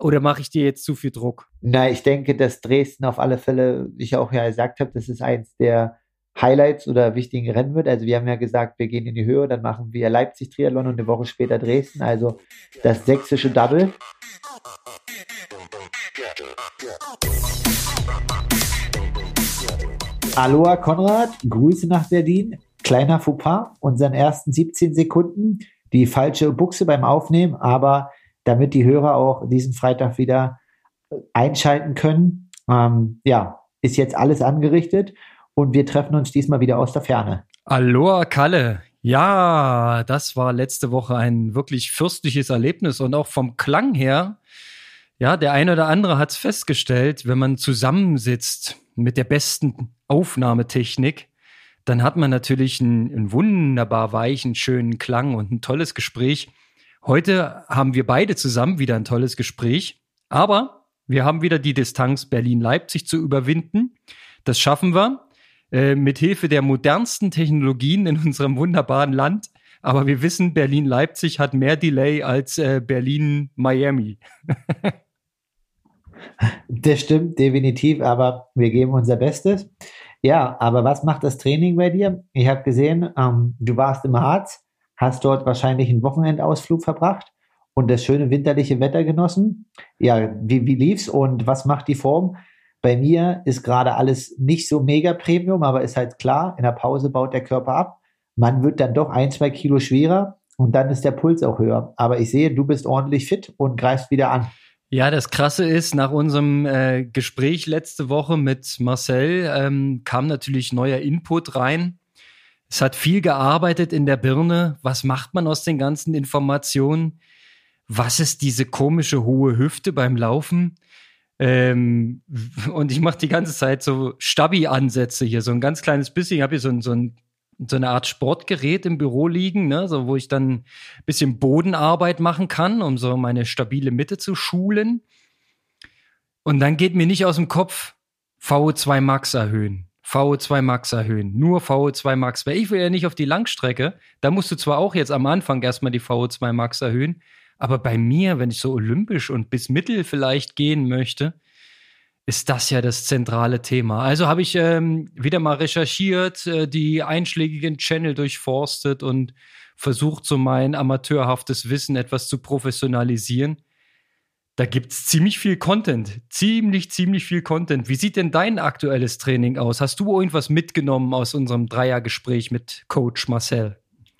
Oder mache ich dir jetzt zu viel Druck? Na, ich denke, dass Dresden auf alle Fälle, wie ich auch ja gesagt habe, das ist eins der Highlights oder wichtigen Rennen wird. Also wir haben ja gesagt, wir gehen in die Höhe, dann machen wir Leipzig Triathlon und eine Woche später Dresden. Also das sächsische Double. Aloha Konrad, Grüße nach Berlin. Kleiner Fauxpas, unseren ersten 17 Sekunden, die falsche Buchse beim Aufnehmen, aber damit die Hörer auch diesen Freitag wieder einschalten können, ähm, ja, ist jetzt alles angerichtet und wir treffen uns diesmal wieder aus der Ferne. Aloha Kalle. Ja, das war letzte Woche ein wirklich fürstliches Erlebnis und auch vom Klang her, ja, der eine oder andere hat es festgestellt, wenn man zusammensitzt mit der besten Aufnahmetechnik, dann hat man natürlich einen, einen wunderbar weichen, schönen Klang und ein tolles Gespräch. Heute haben wir beide zusammen wieder ein tolles Gespräch, aber wir haben wieder die Distanz Berlin-Leipzig zu überwinden. Das schaffen wir äh, mit Hilfe der modernsten Technologien in unserem wunderbaren Land. Aber wir wissen, Berlin-Leipzig hat mehr Delay als äh, Berlin-Miami. das stimmt definitiv, aber wir geben unser Bestes. Ja, aber was macht das Training bei dir? Ich habe gesehen, ähm, du warst im Harz, hast dort wahrscheinlich einen Wochenendausflug verbracht und das schöne winterliche Wetter genossen. Ja, wie, wie lief's und was macht die Form? Bei mir ist gerade alles nicht so mega Premium, aber ist halt klar, in der Pause baut der Körper ab. Man wird dann doch ein, zwei Kilo schwerer und dann ist der Puls auch höher. Aber ich sehe, du bist ordentlich fit und greifst wieder an. Ja, das Krasse ist, nach unserem äh, Gespräch letzte Woche mit Marcel ähm, kam natürlich neuer Input rein. Es hat viel gearbeitet in der Birne. Was macht man aus den ganzen Informationen? Was ist diese komische hohe Hüfte beim Laufen? Ähm, und ich mache die ganze Zeit so Stabi-Ansätze hier, so ein ganz kleines bisschen. Ich habe hier so, so, ein, so eine Art Sportgerät im Büro liegen, ne, so wo ich dann ein bisschen Bodenarbeit machen kann, um so meine stabile Mitte zu schulen. Und dann geht mir nicht aus dem Kopf VO2 Max erhöhen. VO2 Max erhöhen. Nur VO2 Max. Weil ich will ja nicht auf die Langstrecke. Da musst du zwar auch jetzt am Anfang erstmal die VO2 Max erhöhen, aber bei mir, wenn ich so olympisch und bis mittel vielleicht gehen möchte, ist das ja das zentrale Thema. Also habe ich ähm, wieder mal recherchiert, äh, die einschlägigen Channel durchforstet und versucht, so mein amateurhaftes Wissen etwas zu professionalisieren. Da gibt es ziemlich viel Content. Ziemlich, ziemlich viel Content. Wie sieht denn dein aktuelles Training aus? Hast du irgendwas mitgenommen aus unserem Dreiergespräch mit Coach Marcel?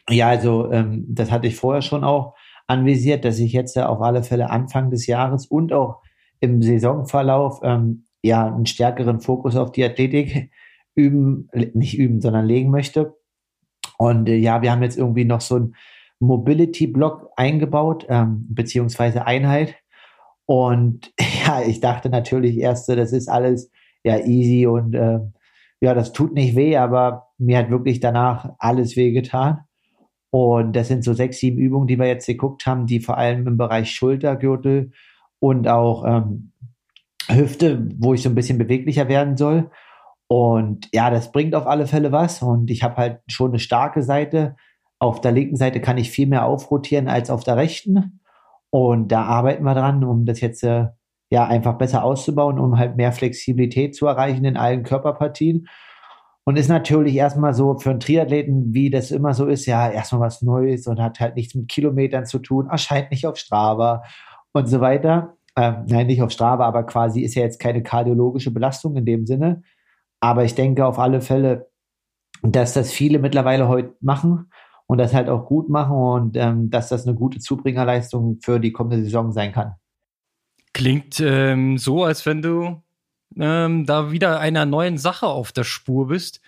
Ja, also ähm, das hatte ich vorher schon auch anvisiert, dass ich jetzt auf alle Fälle Anfang des Jahres und auch im Saisonverlauf ähm, ja einen stärkeren Fokus auf die Athletik üben, nicht üben, sondern legen möchte. Und äh, ja, wir haben jetzt irgendwie noch so ein Mobility-Block eingebaut, ähm, beziehungsweise Einheit. Und ja, ich dachte natürlich erst, das ist alles ja easy und äh, ja, das tut nicht weh, aber mir hat wirklich danach alles weh getan. Und das sind so sechs, sieben Übungen, die wir jetzt geguckt haben, die vor allem im Bereich Schultergürtel und auch ähm, Hüfte, wo ich so ein bisschen beweglicher werden soll. Und ja, das bringt auf alle Fälle was. Und ich habe halt schon eine starke Seite. Auf der linken Seite kann ich viel mehr aufrotieren als auf der rechten. Und da arbeiten wir dran, um das jetzt äh, ja einfach besser auszubauen, um halt mehr Flexibilität zu erreichen in allen Körperpartien. Und ist natürlich erstmal so für einen Triathleten, wie das immer so ist, ja, erstmal was Neues und hat halt nichts mit Kilometern zu tun, erscheint nicht auf Strava und so weiter. Ähm, nein, nicht auf Strava, aber quasi ist ja jetzt keine kardiologische Belastung in dem Sinne. Aber ich denke auf alle Fälle, dass das viele mittlerweile heute machen und das halt auch gut machen und ähm, dass das eine gute Zubringerleistung für die kommende Saison sein kann. Klingt ähm, so, als wenn du ähm, da wieder einer neuen Sache auf der Spur bist.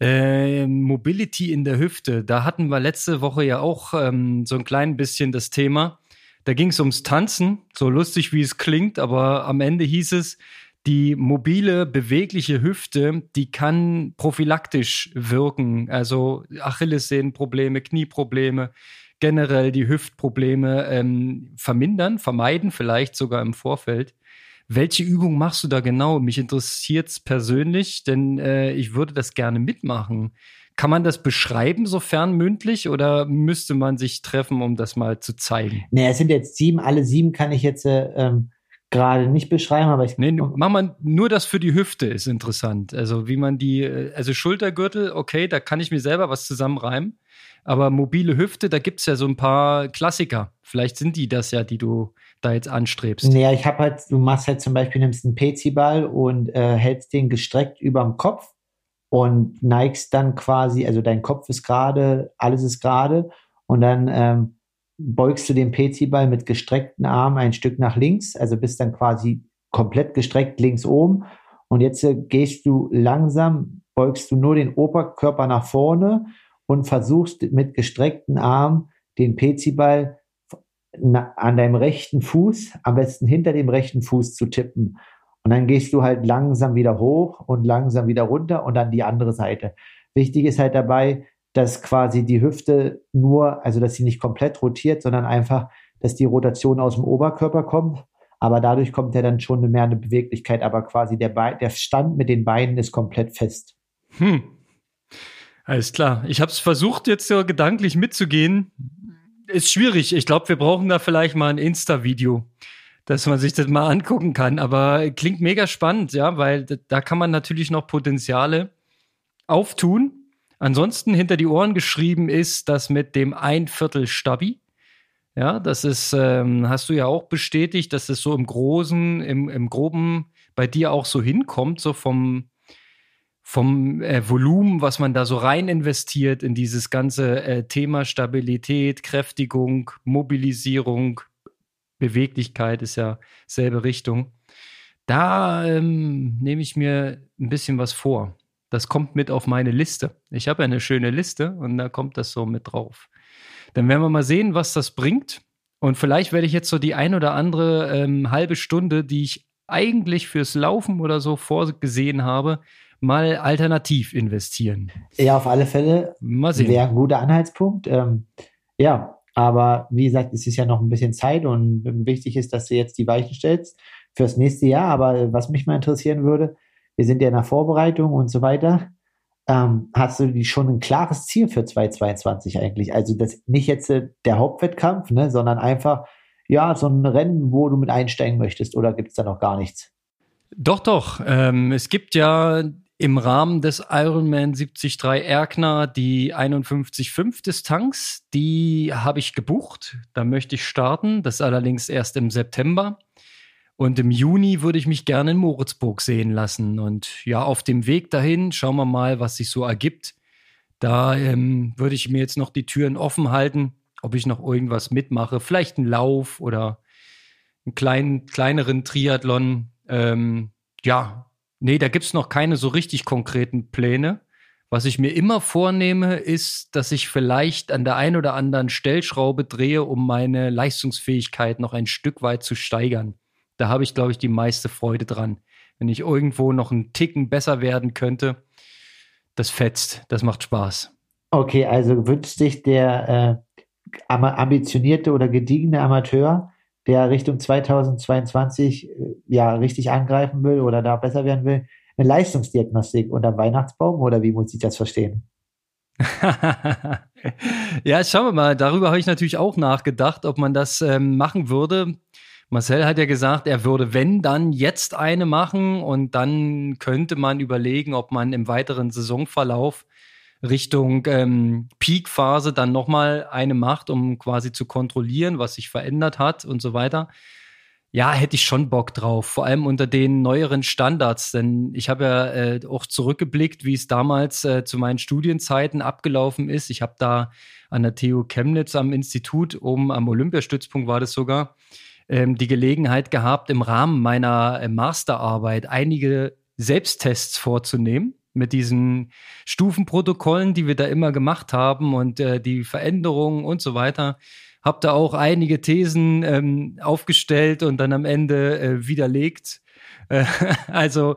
Äh, Mobility in der Hüfte. Da hatten wir letzte Woche ja auch ähm, so ein klein bisschen das Thema. Da ging es ums Tanzen, so lustig wie es klingt, aber am Ende hieß es, die mobile, bewegliche Hüfte, die kann prophylaktisch wirken. Also Achillessehnenprobleme, Knieprobleme, generell die Hüftprobleme ähm, vermindern, vermeiden, vielleicht sogar im Vorfeld. Welche Übung machst du da genau? Mich interessiert es persönlich, denn äh, ich würde das gerne mitmachen. Kann man das beschreiben, sofern mündlich, oder müsste man sich treffen, um das mal zu zeigen? Nee, es sind jetzt sieben, alle sieben kann ich jetzt, äh, ähm, gerade nicht beschreiben, aber ich. Nee, mach mal nur das für die Hüfte ist interessant. Also wie man die, also Schultergürtel, okay, da kann ich mir selber was zusammenreimen. Aber mobile Hüfte, da gibt es ja so ein paar Klassiker. Vielleicht sind die das ja, die du da jetzt anstrebst. Naja, ich habe halt, du machst halt zum Beispiel, nimmst einen PC-Ball und äh, hältst den gestreckt überm Kopf und neigst dann quasi, also dein Kopf ist gerade, alles ist gerade und dann ähm, beugst du den PC-Ball mit gestreckten Armen ein Stück nach links, also bist dann quasi komplett gestreckt links oben und jetzt äh, gehst du langsam, beugst du nur den Oberkörper nach vorne und versuchst mit gestreckten Armen den PC-Ball an deinem rechten Fuß, am besten hinter dem rechten Fuß zu tippen. Und dann gehst du halt langsam wieder hoch und langsam wieder runter und dann die andere Seite. Wichtig ist halt dabei, dass quasi die Hüfte nur, also dass sie nicht komplett rotiert, sondern einfach, dass die Rotation aus dem Oberkörper kommt. Aber dadurch kommt ja dann schon mehr eine Beweglichkeit, aber quasi der, Be der Stand mit den Beinen ist komplett fest. Hm. Alles klar. Ich habe es versucht, jetzt so gedanklich mitzugehen. Ist schwierig. Ich glaube, wir brauchen da vielleicht mal ein Insta-Video, dass man sich das mal angucken kann. Aber klingt mega spannend, ja, weil da kann man natürlich noch Potenziale auftun. Ansonsten hinter die Ohren geschrieben ist das mit dem Einviertel Stabi. Ja, das ist, ähm, hast du ja auch bestätigt, dass es so im Großen, im, im Groben bei dir auch so hinkommt, so vom, vom äh, Volumen, was man da so rein investiert in dieses ganze äh, Thema Stabilität, Kräftigung, Mobilisierung, Beweglichkeit ist ja selbe Richtung. Da ähm, nehme ich mir ein bisschen was vor. Das kommt mit auf meine Liste. Ich habe ja eine schöne Liste und da kommt das so mit drauf. Dann werden wir mal sehen, was das bringt. Und vielleicht werde ich jetzt so die ein oder andere ähm, halbe Stunde, die ich eigentlich fürs Laufen oder so vorgesehen habe, mal alternativ investieren. Ja, auf alle Fälle. Mal sehen. Wäre ein guter Anhaltspunkt. Ähm, ja, aber wie gesagt, es ist ja noch ein bisschen Zeit und wichtig ist, dass du jetzt die Weichen stellst fürs nächste Jahr. Aber was mich mal interessieren würde, wir sind ja in der Vorbereitung und so weiter. Ähm, hast du schon ein klares Ziel für 2022 eigentlich? Also das nicht jetzt äh, der Hauptwettkampf, ne, sondern einfach ja so ein Rennen, wo du mit einsteigen möchtest, oder gibt es da noch gar nichts? Doch, doch. Ähm, es gibt ja im Rahmen des Ironman 73 Erkner die 51,5 Distanz. Die habe ich gebucht. Da möchte ich starten. Das allerdings erst im September. Und im Juni würde ich mich gerne in Moritzburg sehen lassen. Und ja, auf dem Weg dahin schauen wir mal, was sich so ergibt. Da ähm, würde ich mir jetzt noch die Türen offen halten, ob ich noch irgendwas mitmache. Vielleicht einen Lauf oder einen kleinen, kleineren Triathlon. Ähm, ja, Nee, da gibt's noch keine so richtig konkreten Pläne. Was ich mir immer vornehme, ist, dass ich vielleicht an der einen oder anderen Stellschraube drehe, um meine Leistungsfähigkeit noch ein Stück weit zu steigern. Da habe ich, glaube ich, die meiste Freude dran. Wenn ich irgendwo noch einen Ticken besser werden könnte, das fetzt, das macht Spaß. Okay, also wünscht sich der äh, ambitionierte oder gediegene Amateur der Richtung 2022 äh, ja richtig angreifen will oder da besser werden will, eine Leistungsdiagnostik unter Weihnachtsbaum oder wie muss ich das verstehen? ja, schauen wir mal. Darüber habe ich natürlich auch nachgedacht, ob man das ähm, machen würde. Marcel hat ja gesagt, er würde, wenn dann jetzt eine machen und dann könnte man überlegen, ob man im weiteren Saisonverlauf Richtung ähm, Peak-Phase dann nochmal eine macht, um quasi zu kontrollieren, was sich verändert hat und so weiter. Ja, hätte ich schon Bock drauf, vor allem unter den neueren Standards, denn ich habe ja äh, auch zurückgeblickt, wie es damals äh, zu meinen Studienzeiten abgelaufen ist. Ich habe da an der TU Chemnitz am Institut, oben am Olympiastützpunkt war das sogar, ähm, die Gelegenheit gehabt, im Rahmen meiner äh, Masterarbeit einige Selbsttests vorzunehmen mit diesen Stufenprotokollen, die wir da immer gemacht haben und äh, die Veränderungen und so weiter. Hab da auch einige Thesen ähm, aufgestellt und dann am Ende äh, widerlegt. Äh, also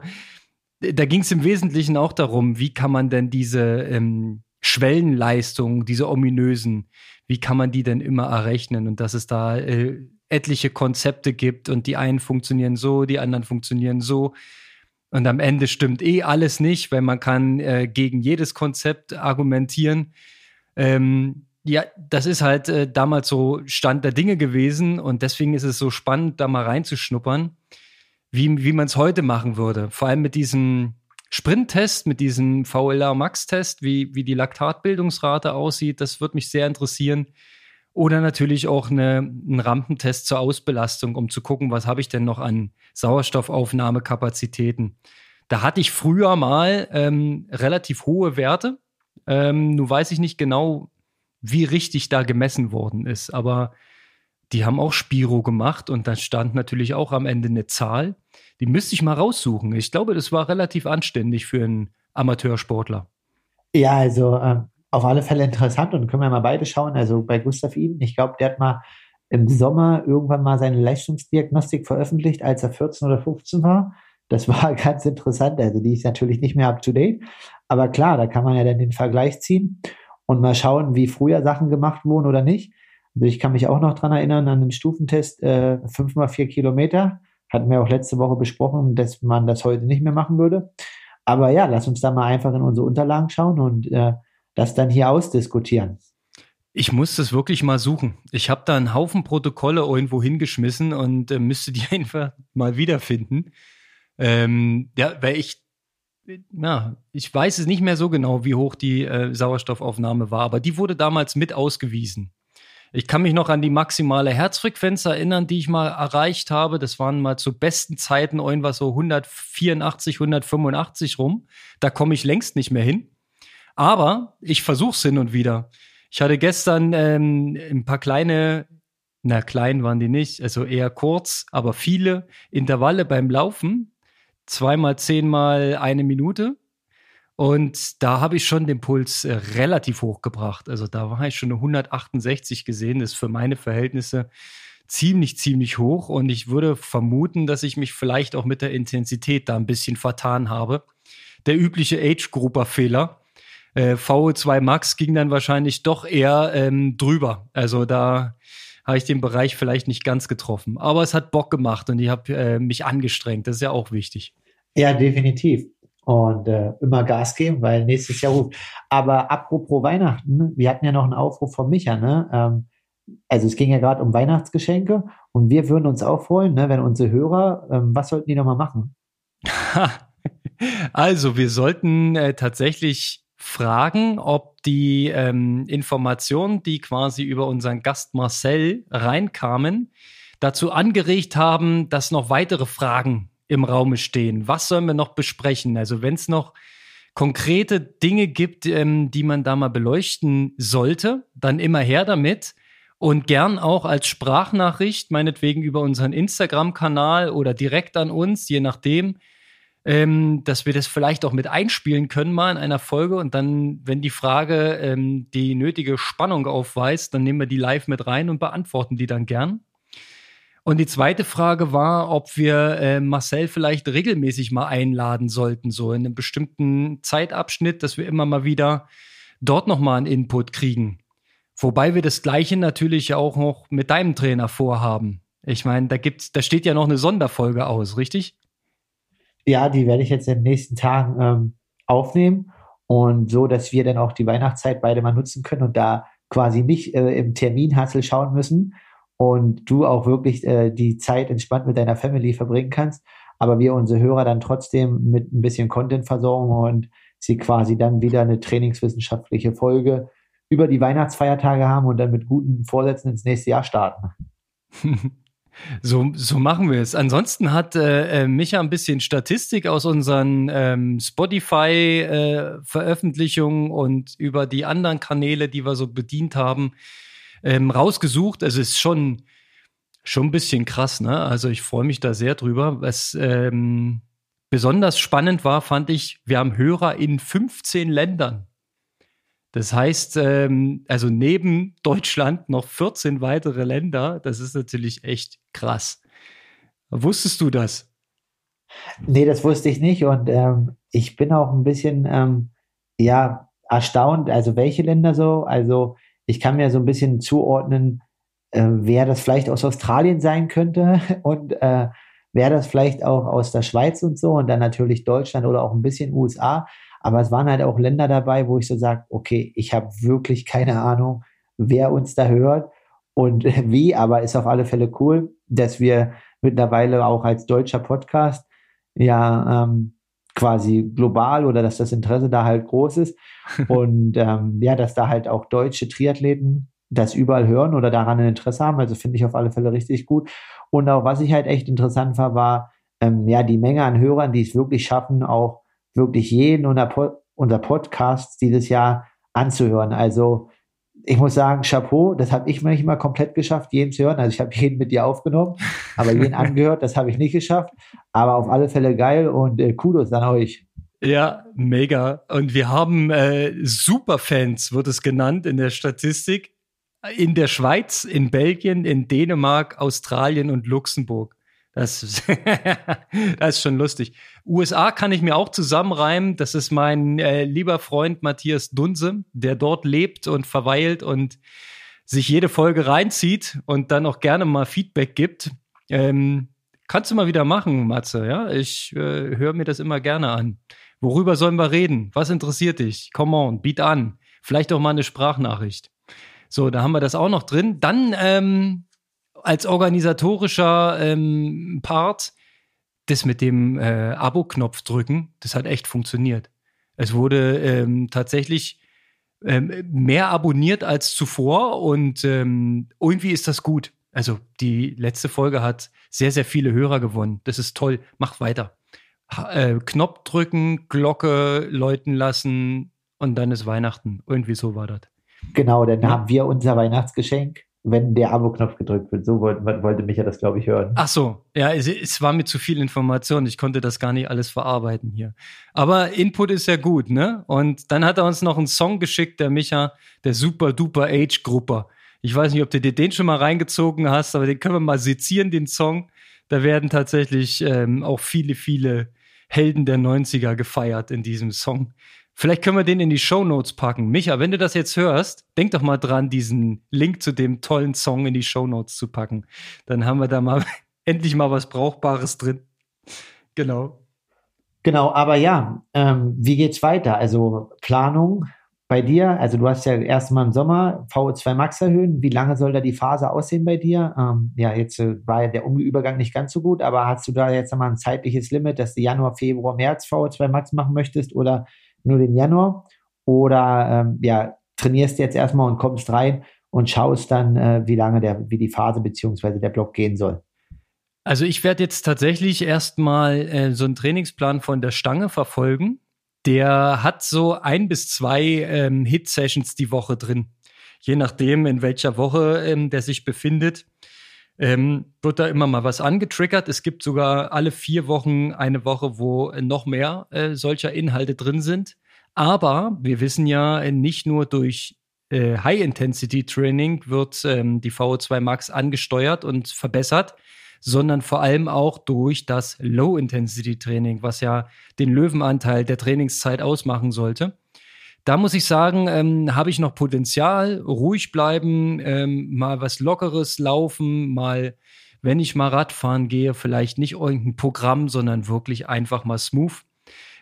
da ging es im Wesentlichen auch darum, wie kann man denn diese ähm, Schwellenleistungen, diese ominösen, wie kann man die denn immer errechnen und dass es da äh, etliche Konzepte gibt und die einen funktionieren so, die anderen funktionieren so. Und am Ende stimmt eh alles nicht, weil man kann äh, gegen jedes Konzept argumentieren. Ähm, Ja, das ist halt äh, damals so Stand der Dinge gewesen und deswegen ist es so spannend, da mal reinzuschnuppern, wie, wie man es heute machen würde. Vor allem mit diesem Sprinttest, mit diesem VLA Max-Test, wie, wie die Laktatbildungsrate aussieht, das würde mich sehr interessieren. Oder natürlich auch eine, einen Rampentest zur Ausbelastung, um zu gucken, was habe ich denn noch an Sauerstoffaufnahmekapazitäten. Da hatte ich früher mal ähm, relativ hohe Werte. Ähm, nun weiß ich nicht genau, wie richtig da gemessen worden ist, aber die haben auch Spiro gemacht und da stand natürlich auch am Ende eine Zahl. Die müsste ich mal raussuchen. Ich glaube, das war relativ anständig für einen Amateursportler. Ja, also ähm, auf alle Fälle interessant und können wir mal beide schauen. Also bei Gustav Iden, ich glaube, der hat mal im Sommer irgendwann mal seine Leistungsdiagnostik veröffentlicht, als er 14 oder 15 war. Das war ganz interessant. Also die ist natürlich nicht mehr up to date. Aber klar, da kann man ja dann den Vergleich ziehen und mal schauen, wie früher Sachen gemacht wurden oder nicht. Also ich kann mich auch noch dran erinnern an den Stufentest, äh, 5 mal 4 Kilometer. Hatten wir auch letzte Woche besprochen, dass man das heute nicht mehr machen würde. Aber ja, lass uns da mal einfach in unsere Unterlagen schauen und äh, das dann hier ausdiskutieren. Ich muss das wirklich mal suchen. Ich habe da einen Haufen Protokolle irgendwo hingeschmissen und äh, müsste die einfach mal wiederfinden. Ähm, ja, weil ich, ja, ich weiß es nicht mehr so genau, wie hoch die äh, Sauerstoffaufnahme war, aber die wurde damals mit ausgewiesen. Ich kann mich noch an die maximale Herzfrequenz erinnern, die ich mal erreicht habe. Das waren mal zu besten Zeiten irgendwas so 184, 185 rum. Da komme ich längst nicht mehr hin. Aber ich versuche es hin und wieder. Ich hatte gestern ähm, ein paar kleine, na klein waren die nicht, also eher kurz, aber viele Intervalle beim Laufen. Zweimal, zehnmal eine Minute. Und da habe ich schon den Puls äh, relativ hoch gebracht. Also da war ich schon eine 168 gesehen. Das ist für meine Verhältnisse ziemlich, ziemlich hoch. Und ich würde vermuten, dass ich mich vielleicht auch mit der Intensität da ein bisschen vertan habe. Der übliche Age-Grouper-Fehler äh, VO2 Max ging dann wahrscheinlich doch eher ähm, drüber. Also da habe ich den Bereich vielleicht nicht ganz getroffen. Aber es hat Bock gemacht und ich habe äh, mich angestrengt. Das ist ja auch wichtig. Ja, definitiv. Und äh, immer Gas geben, weil nächstes Jahr ruft. Aber apropos Weihnachten, wir hatten ja noch einen Aufruf von Micha, ne? Ähm, also es ging ja gerade um Weihnachtsgeschenke und wir würden uns auch freuen, ne, wenn unsere Hörer, ähm, was sollten die nochmal machen? also wir sollten äh, tatsächlich fragen, ob die ähm, Informationen, die quasi über unseren Gast Marcel reinkamen, dazu angeregt haben, dass noch weitere Fragen im Raume stehen. Was sollen wir noch besprechen? Also wenn es noch konkrete Dinge gibt, ähm, die man da mal beleuchten sollte, dann immer her damit. Und gern auch als Sprachnachricht, meinetwegen über unseren Instagram-Kanal oder direkt an uns, je nachdem, ähm, dass wir das vielleicht auch mit einspielen können mal in einer Folge und dann, wenn die Frage ähm, die nötige Spannung aufweist, dann nehmen wir die live mit rein und beantworten die dann gern. Und die zweite Frage war, ob wir äh, Marcel vielleicht regelmäßig mal einladen sollten, so in einem bestimmten Zeitabschnitt, dass wir immer mal wieder dort nochmal einen Input kriegen. Wobei wir das Gleiche natürlich auch noch mit deinem Trainer vorhaben. Ich meine, da gibt's, da steht ja noch eine Sonderfolge aus, richtig? Ja, die werde ich jetzt in den nächsten Tagen ähm, aufnehmen und so, dass wir dann auch die Weihnachtszeit beide mal nutzen können und da quasi nicht äh, im Terminhassel schauen müssen und du auch wirklich äh, die Zeit entspannt mit deiner Family verbringen kannst, aber wir unsere Hörer dann trotzdem mit ein bisschen Content versorgen und sie quasi dann wieder eine trainingswissenschaftliche Folge über die Weihnachtsfeiertage haben und dann mit guten Vorsätzen ins nächste Jahr starten. So, so machen wir es. Ansonsten hat äh, äh, Micha ein bisschen Statistik aus unseren ähm, Spotify-Veröffentlichungen äh, und über die anderen Kanäle, die wir so bedient haben, ähm, rausgesucht. Also es ist schon, schon ein bisschen krass, ne? Also ich freue mich da sehr drüber. Was ähm, besonders spannend war, fand ich, wir haben Hörer in 15 Ländern. Das heißt, ähm, also neben Deutschland noch 14 weitere Länder. Das ist natürlich echt krass. Wusstest du das? Nee, das wusste ich nicht. Und ähm, ich bin auch ein bisschen, ähm, ja, erstaunt. Also welche Länder so? Also ich kann mir so ein bisschen zuordnen, äh, wer das vielleicht aus Australien sein könnte und äh, wer das vielleicht auch aus der Schweiz und so und dann natürlich Deutschland oder auch ein bisschen USA. Aber es waren halt auch Länder dabei, wo ich so sage, okay, ich habe wirklich keine Ahnung, wer uns da hört und wie, aber ist auf alle Fälle cool, dass wir mittlerweile auch als deutscher Podcast ja ähm, quasi global oder dass das Interesse da halt groß ist und ähm, ja, dass da halt auch deutsche Triathleten das überall hören oder daran ein Interesse haben. Also finde ich auf alle Fälle richtig gut. Und auch was ich halt echt interessant war, war ähm, ja die Menge an Hörern, die es wirklich schaffen, auch wirklich jeden unser, po unser Podcast dieses Jahr anzuhören. Also ich muss sagen, Chapeau, das habe ich mir nicht mal komplett geschafft, jeden zu hören. Also ich habe jeden mit dir aufgenommen, aber jeden angehört, das habe ich nicht geschafft. Aber auf alle Fälle geil und äh, Kudos an euch. Ja, mega. Und wir haben äh, Superfans, wird es genannt in der Statistik, in der Schweiz, in Belgien, in Dänemark, Australien und Luxemburg. Das, das ist schon lustig. USA kann ich mir auch zusammenreimen. Das ist mein äh, lieber Freund Matthias Dunse, der dort lebt und verweilt und sich jede Folge reinzieht und dann auch gerne mal Feedback gibt. Ähm, kannst du mal wieder machen, Matze. Ja, ich äh, höre mir das immer gerne an. Worüber sollen wir reden? Was interessiert dich? Come on, biet an. Vielleicht auch mal eine Sprachnachricht. So, da haben wir das auch noch drin. Dann ähm, als organisatorischer ähm, Part das mit dem äh, Abo-Knopf drücken, das hat echt funktioniert. Es wurde ähm, tatsächlich ähm, mehr abonniert als zuvor und ähm, irgendwie ist das gut. Also die letzte Folge hat sehr, sehr viele Hörer gewonnen. Das ist toll. Macht weiter. Ha äh, Knopf drücken, Glocke läuten lassen und dann ist Weihnachten. Irgendwie so war das. Genau, dann ja. haben wir unser Weihnachtsgeschenk wenn der Abo-Knopf gedrückt wird. So wollte, wollte Micha das, glaube ich, hören. Ach so, ja, es, es, war mir zu viel Information. Ich konnte das gar nicht alles verarbeiten hier. Aber Input ist ja gut, ne? Und dann hat er uns noch einen Song geschickt, der Micha, der Super Duper Age Grupper. Ich weiß nicht, ob du dir den schon mal reingezogen hast, aber den können wir mal sezieren, den Song. Da werden tatsächlich ähm, auch viele, viele Helden der 90er gefeiert in diesem Song. Vielleicht können wir den in die Show Notes packen. Micha, wenn du das jetzt hörst, denk doch mal dran, diesen Link zu dem tollen Song in die Show Notes zu packen. Dann haben wir da mal endlich mal was Brauchbares drin. Genau. Genau, aber ja, ähm, wie geht's weiter? Also Planung bei dir, also du hast ja erst mal im Sommer VO2 Max erhöhen. Wie lange soll da die Phase aussehen bei dir? Ähm, ja, jetzt äh, war ja der Übergang nicht ganz so gut, aber hast du da jetzt mal ein zeitliches Limit, dass du Januar, Februar, März VO2 Max machen möchtest oder nur den Januar oder ähm, ja, trainierst jetzt erstmal und kommst rein und schaust dann, äh, wie lange der, wie die Phase beziehungsweise der Block gehen soll. Also ich werde jetzt tatsächlich erstmal äh, so einen Trainingsplan von der Stange verfolgen. Der hat so ein bis zwei ähm, Hit-Sessions die Woche drin. Je nachdem, in welcher Woche ähm, der sich befindet, ähm, wird da immer mal was angetriggert. Es gibt sogar alle vier Wochen eine Woche, wo noch mehr äh, solcher Inhalte drin sind. Aber wir wissen ja, nicht nur durch äh, High-Intensity-Training wird ähm, die VO2 Max angesteuert und verbessert, sondern vor allem auch durch das Low-Intensity-Training, was ja den Löwenanteil der Trainingszeit ausmachen sollte. Da muss ich sagen, ähm, habe ich noch Potenzial, ruhig bleiben, ähm, mal was Lockeres laufen, mal, wenn ich mal Radfahren gehe, vielleicht nicht irgendein Programm, sondern wirklich einfach mal smooth.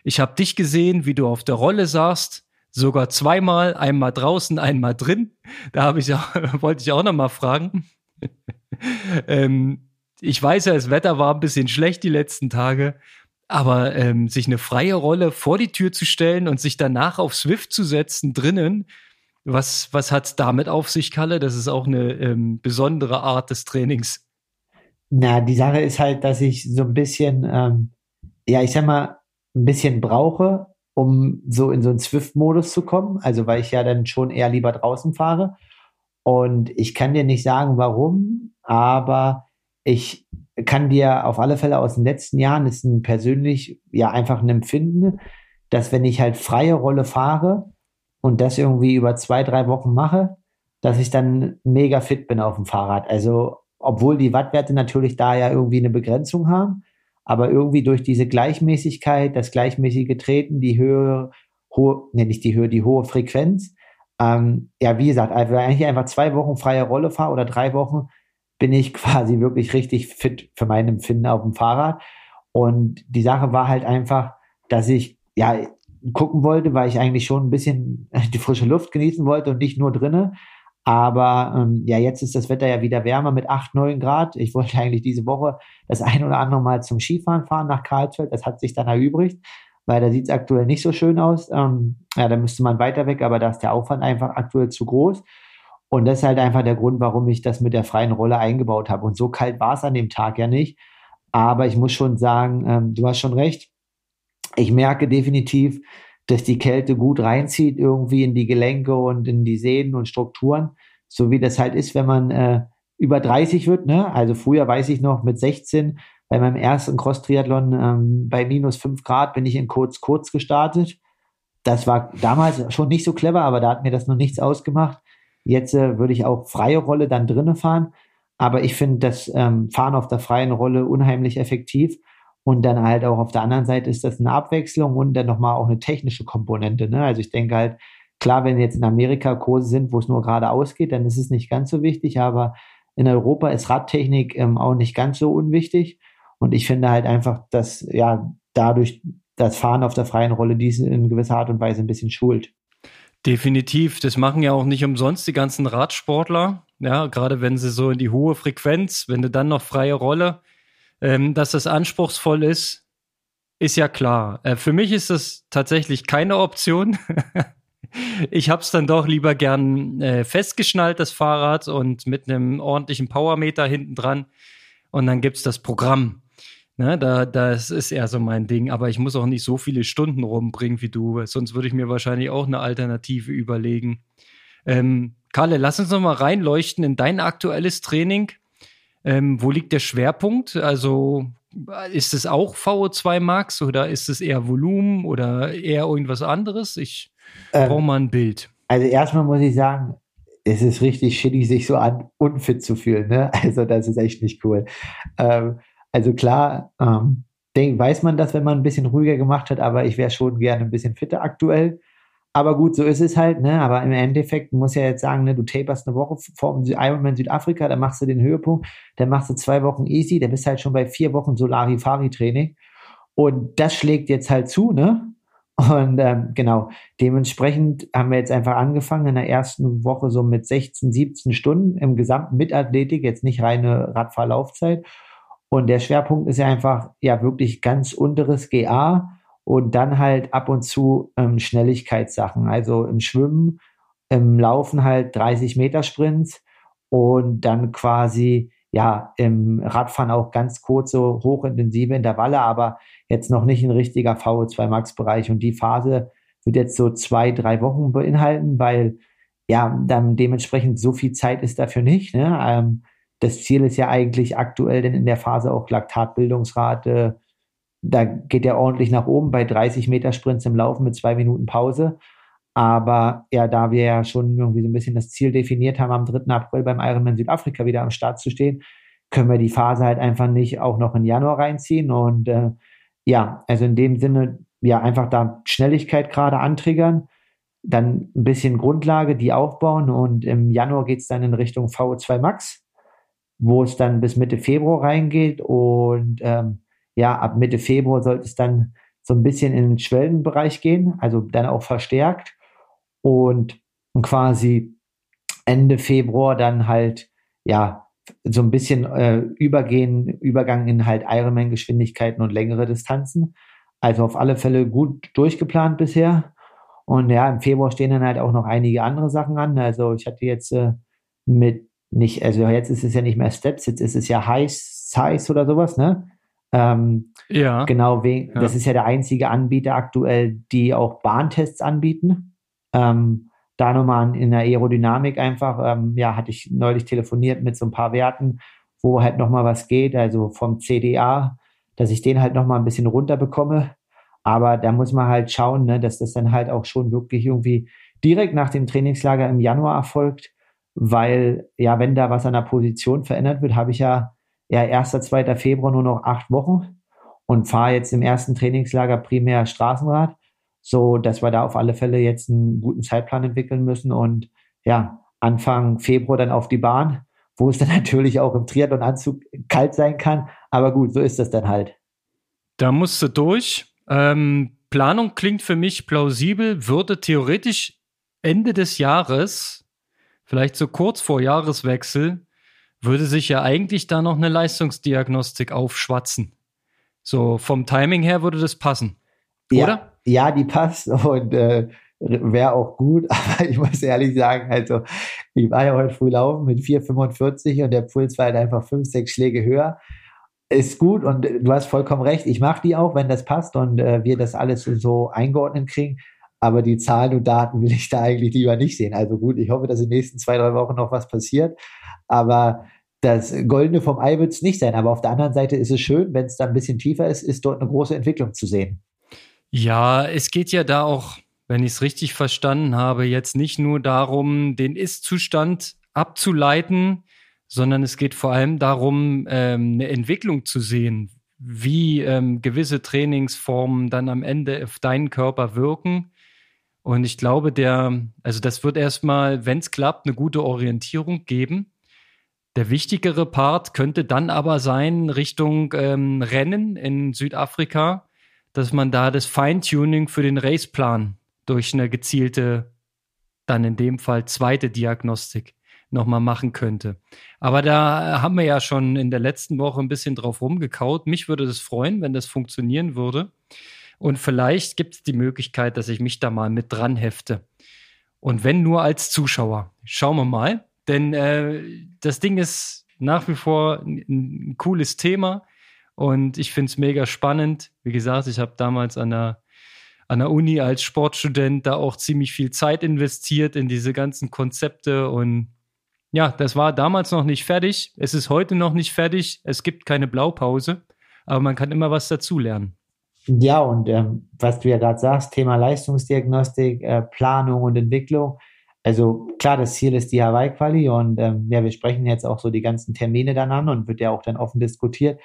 Ich habe dich gesehen, wie du auf der Rolle saßt, sogar zweimal, einmal draußen, einmal drin. Da habe ich auch, wollte ich auch noch mal fragen. ähm, ich weiß ja, das Wetter war ein bisschen schlecht die letzten Tage. Aber ähm, sich eine freie Rolle vor die Tür zu stellen und sich danach auf Swift zu setzen drinnen, was, was hat's damit auf sich, Kalle? Das ist auch eine ähm, besondere Art des Trainings. Na, die Sache ist halt, dass ich so ein bisschen, ähm, ja, ich sag mal, ein bisschen brauche, um so in so einen Swift-Modus zu kommen. Also, weil ich ja dann schon eher lieber draußen fahre. Und ich kann dir nicht sagen, warum, aber ich kann dir auf alle Fälle aus den letzten Jahren, ist ein persönlich ja einfach ein Empfinden, dass wenn ich halt freie Rolle fahre und das irgendwie über zwei, drei Wochen mache, dass ich dann mega fit bin auf dem Fahrrad. Also, obwohl die Wattwerte natürlich da ja irgendwie eine Begrenzung haben, aber irgendwie durch diese Gleichmäßigkeit, das gleichmäßige Treten, die Höhe, hohe, ne, nicht die Höhe, die hohe Frequenz, ähm, ja, wie gesagt, also wenn ich einfach zwei Wochen freie Rolle fahre oder drei Wochen, bin ich quasi wirklich richtig fit für mein Empfinden auf dem Fahrrad. Und die Sache war halt einfach, dass ich ja gucken wollte, weil ich eigentlich schon ein bisschen die frische Luft genießen wollte und nicht nur drinnen. Aber ähm, ja, jetzt ist das Wetter ja wieder wärmer mit 8, 9 Grad. Ich wollte eigentlich diese Woche das ein oder andere Mal zum Skifahren fahren nach Karlsfeld. Das hat sich dann erübrigt, weil da sieht es aktuell nicht so schön aus. Ähm, ja, da müsste man weiter weg, aber da ist der Aufwand einfach aktuell zu groß. Und das ist halt einfach der Grund, warum ich das mit der freien Rolle eingebaut habe. Und so kalt war es an dem Tag ja nicht. Aber ich muss schon sagen, ähm, du hast schon recht. Ich merke definitiv, dass die Kälte gut reinzieht, irgendwie in die Gelenke und in die Sehnen und Strukturen, so wie das halt ist, wenn man äh, über 30 wird. Ne? Also früher weiß ich noch mit 16 bei meinem ersten Cross-Triathlon ähm, bei minus 5 Grad bin ich in kurz kurz gestartet. Das war damals schon nicht so clever, aber da hat mir das noch nichts ausgemacht. Jetzt äh, würde ich auch freie Rolle dann drinnen fahren. Aber ich finde das ähm, Fahren auf der freien Rolle unheimlich effektiv. Und dann halt auch auf der anderen Seite ist das eine Abwechslung und dann nochmal auch eine technische Komponente. Ne? Also ich denke halt, klar, wenn jetzt in Amerika Kurse sind, wo es nur geradeaus geht, dann ist es nicht ganz so wichtig, aber in Europa ist Radtechnik ähm, auch nicht ganz so unwichtig. Und ich finde halt einfach, dass ja dadurch das Fahren auf der freien Rolle diese in gewisser Art und Weise ein bisschen schult. Definitiv. Das machen ja auch nicht umsonst die ganzen Radsportler. Ja, gerade wenn sie so in die hohe Frequenz, wenn du dann noch freie Rolle, ähm, dass das anspruchsvoll ist, ist ja klar. Äh, für mich ist das tatsächlich keine Option. ich habe es dann doch lieber gern äh, festgeschnallt, das Fahrrad, und mit einem ordentlichen Powermeter hinten dran. Und dann gibt's das Programm. Ne, da, das ist eher so mein Ding, aber ich muss auch nicht so viele Stunden rumbringen wie du, sonst würde ich mir wahrscheinlich auch eine Alternative überlegen. Ähm, Kalle, lass uns noch mal reinleuchten in dein aktuelles Training. Ähm, wo liegt der Schwerpunkt? Also ist es auch VO2 Max oder ist es eher Volumen oder eher irgendwas anderes? Ich ähm, brauche mal ein Bild. Also erstmal muss ich sagen, es ist richtig shitty, sich so an unfit zu fühlen. Ne? Also das ist echt nicht cool. Ähm, also klar, ähm, denk, weiß man das, wenn man ein bisschen ruhiger gemacht hat, aber ich wäre schon gerne ein bisschen fitter aktuell. Aber gut, so ist es halt, ne? Aber im Endeffekt muss ja jetzt sagen, ne, du taperst eine Woche vor dem Ironman Südafrika, dann machst du den Höhepunkt, dann machst du zwei Wochen easy, dann bist du halt schon bei vier Wochen Solari-Fari-Training. Und das schlägt jetzt halt zu, ne? Und ähm, genau, dementsprechend haben wir jetzt einfach angefangen in der ersten Woche so mit 16, 17 Stunden im gesamten Mitathletik, jetzt nicht reine Radfahrlaufzeit. Und der Schwerpunkt ist ja einfach, ja, wirklich ganz unteres GA und dann halt ab und zu ähm, Schnelligkeitssachen. Also im Schwimmen, im Laufen halt 30 Meter Sprints und dann quasi ja im Radfahren auch ganz kurze, hochintensive Intervalle, aber jetzt noch nicht ein richtiger VO2 Max Bereich. Und die Phase wird jetzt so zwei, drei Wochen beinhalten, weil ja dann dementsprechend so viel Zeit ist dafür nicht. Ne? Ähm, das Ziel ist ja eigentlich aktuell denn in der Phase auch Laktatbildungsrate, da geht er ordentlich nach oben bei 30 Meter Sprints im Laufen mit zwei Minuten Pause. Aber ja, da wir ja schon irgendwie so ein bisschen das Ziel definiert haben, am 3. April beim Ironman Südafrika wieder am Start zu stehen, können wir die Phase halt einfach nicht auch noch in Januar reinziehen. Und äh, ja, also in dem Sinne, ja, einfach da Schnelligkeit gerade antriggern, dann ein bisschen Grundlage, die aufbauen und im Januar geht es dann in Richtung VO2 Max, wo es dann bis Mitte Februar reingeht und ähm, ja, ab Mitte Februar sollte es dann so ein bisschen in den Schwellenbereich gehen, also dann auch verstärkt und quasi Ende Februar dann halt, ja, so ein bisschen äh, übergehen, Übergang in halt Ironman-Geschwindigkeiten und längere Distanzen. Also auf alle Fälle gut durchgeplant bisher. Und ja, im Februar stehen dann halt auch noch einige andere Sachen an. Also ich hatte jetzt äh, mit nicht, also jetzt ist es ja nicht mehr Steps, jetzt ist es ja High Size oder sowas, ne? Ähm, ja. Genau, wegen, ja. das ist ja der einzige Anbieter aktuell, die auch Bahntests anbieten. Ähm, da nochmal in der Aerodynamik einfach, ähm, ja, hatte ich neulich telefoniert mit so ein paar Werten, wo halt nochmal was geht, also vom CDA, dass ich den halt nochmal ein bisschen runter bekomme. Aber da muss man halt schauen, ne, dass das dann halt auch schon wirklich irgendwie direkt nach dem Trainingslager im Januar erfolgt, weil ja, wenn da was an der Position verändert wird, habe ich ja ja, 1., 2. Februar nur noch acht Wochen und fahre jetzt im ersten Trainingslager primär Straßenrad, so dass wir da auf alle Fälle jetzt einen guten Zeitplan entwickeln müssen und ja, Anfang Februar dann auf die Bahn, wo es dann natürlich auch im Triathlon-Anzug kalt sein kann, aber gut, so ist das dann halt. Da musst du durch. Ähm, Planung klingt für mich plausibel, würde theoretisch Ende des Jahres vielleicht so kurz vor Jahreswechsel, würde sich ja eigentlich da noch eine Leistungsdiagnostik aufschwatzen. So vom Timing her würde das passen. Ja, oder? Ja, die passt und äh, wäre auch gut, aber ich muss ehrlich sagen, also ich war ja heute früh laufen mit 4,45 und der Puls war halt einfach fünf, sechs Schläge höher. Ist gut und du hast vollkommen recht. Ich mache die auch, wenn das passt und äh, wir das alles so eingeordnet kriegen. Aber die Zahlen und Daten will ich da eigentlich lieber nicht sehen. Also gut, ich hoffe, dass in den nächsten zwei, drei Wochen noch was passiert. Aber das Goldene vom Ei wird es nicht sein. Aber auf der anderen Seite ist es schön, wenn es da ein bisschen tiefer ist, ist dort eine große Entwicklung zu sehen. Ja, es geht ja da auch, wenn ich es richtig verstanden habe, jetzt nicht nur darum, den Ist-Zustand abzuleiten, sondern es geht vor allem darum, ähm, eine Entwicklung zu sehen, wie ähm, gewisse Trainingsformen dann am Ende auf deinen Körper wirken und ich glaube, der, also das wird erstmal, wenn es klappt, eine gute Orientierung geben. Der wichtigere Part könnte dann aber sein Richtung ähm, Rennen in Südafrika, dass man da das Feintuning für den Raceplan durch eine gezielte, dann in dem Fall zweite Diagnostik nochmal machen könnte. Aber da haben wir ja schon in der letzten Woche ein bisschen drauf rumgekaut. Mich würde das freuen, wenn das funktionieren würde. Und vielleicht gibt es die Möglichkeit, dass ich mich da mal mit dran hefte. Und wenn nur als Zuschauer. Schauen wir mal. Denn äh, das Ding ist nach wie vor ein, ein cooles Thema. Und ich finde es mega spannend. Wie gesagt, ich habe damals an der, an der Uni als Sportstudent da auch ziemlich viel Zeit investiert in diese ganzen Konzepte. Und ja, das war damals noch nicht fertig. Es ist heute noch nicht fertig. Es gibt keine Blaupause. Aber man kann immer was dazulernen. Ja, und ähm, was du ja gerade sagst, Thema Leistungsdiagnostik, äh, Planung und Entwicklung. Also klar, das Ziel ist die Hawaii-Quali und ähm, ja, wir sprechen jetzt auch so die ganzen Termine dann an und wird ja auch dann offen diskutiert,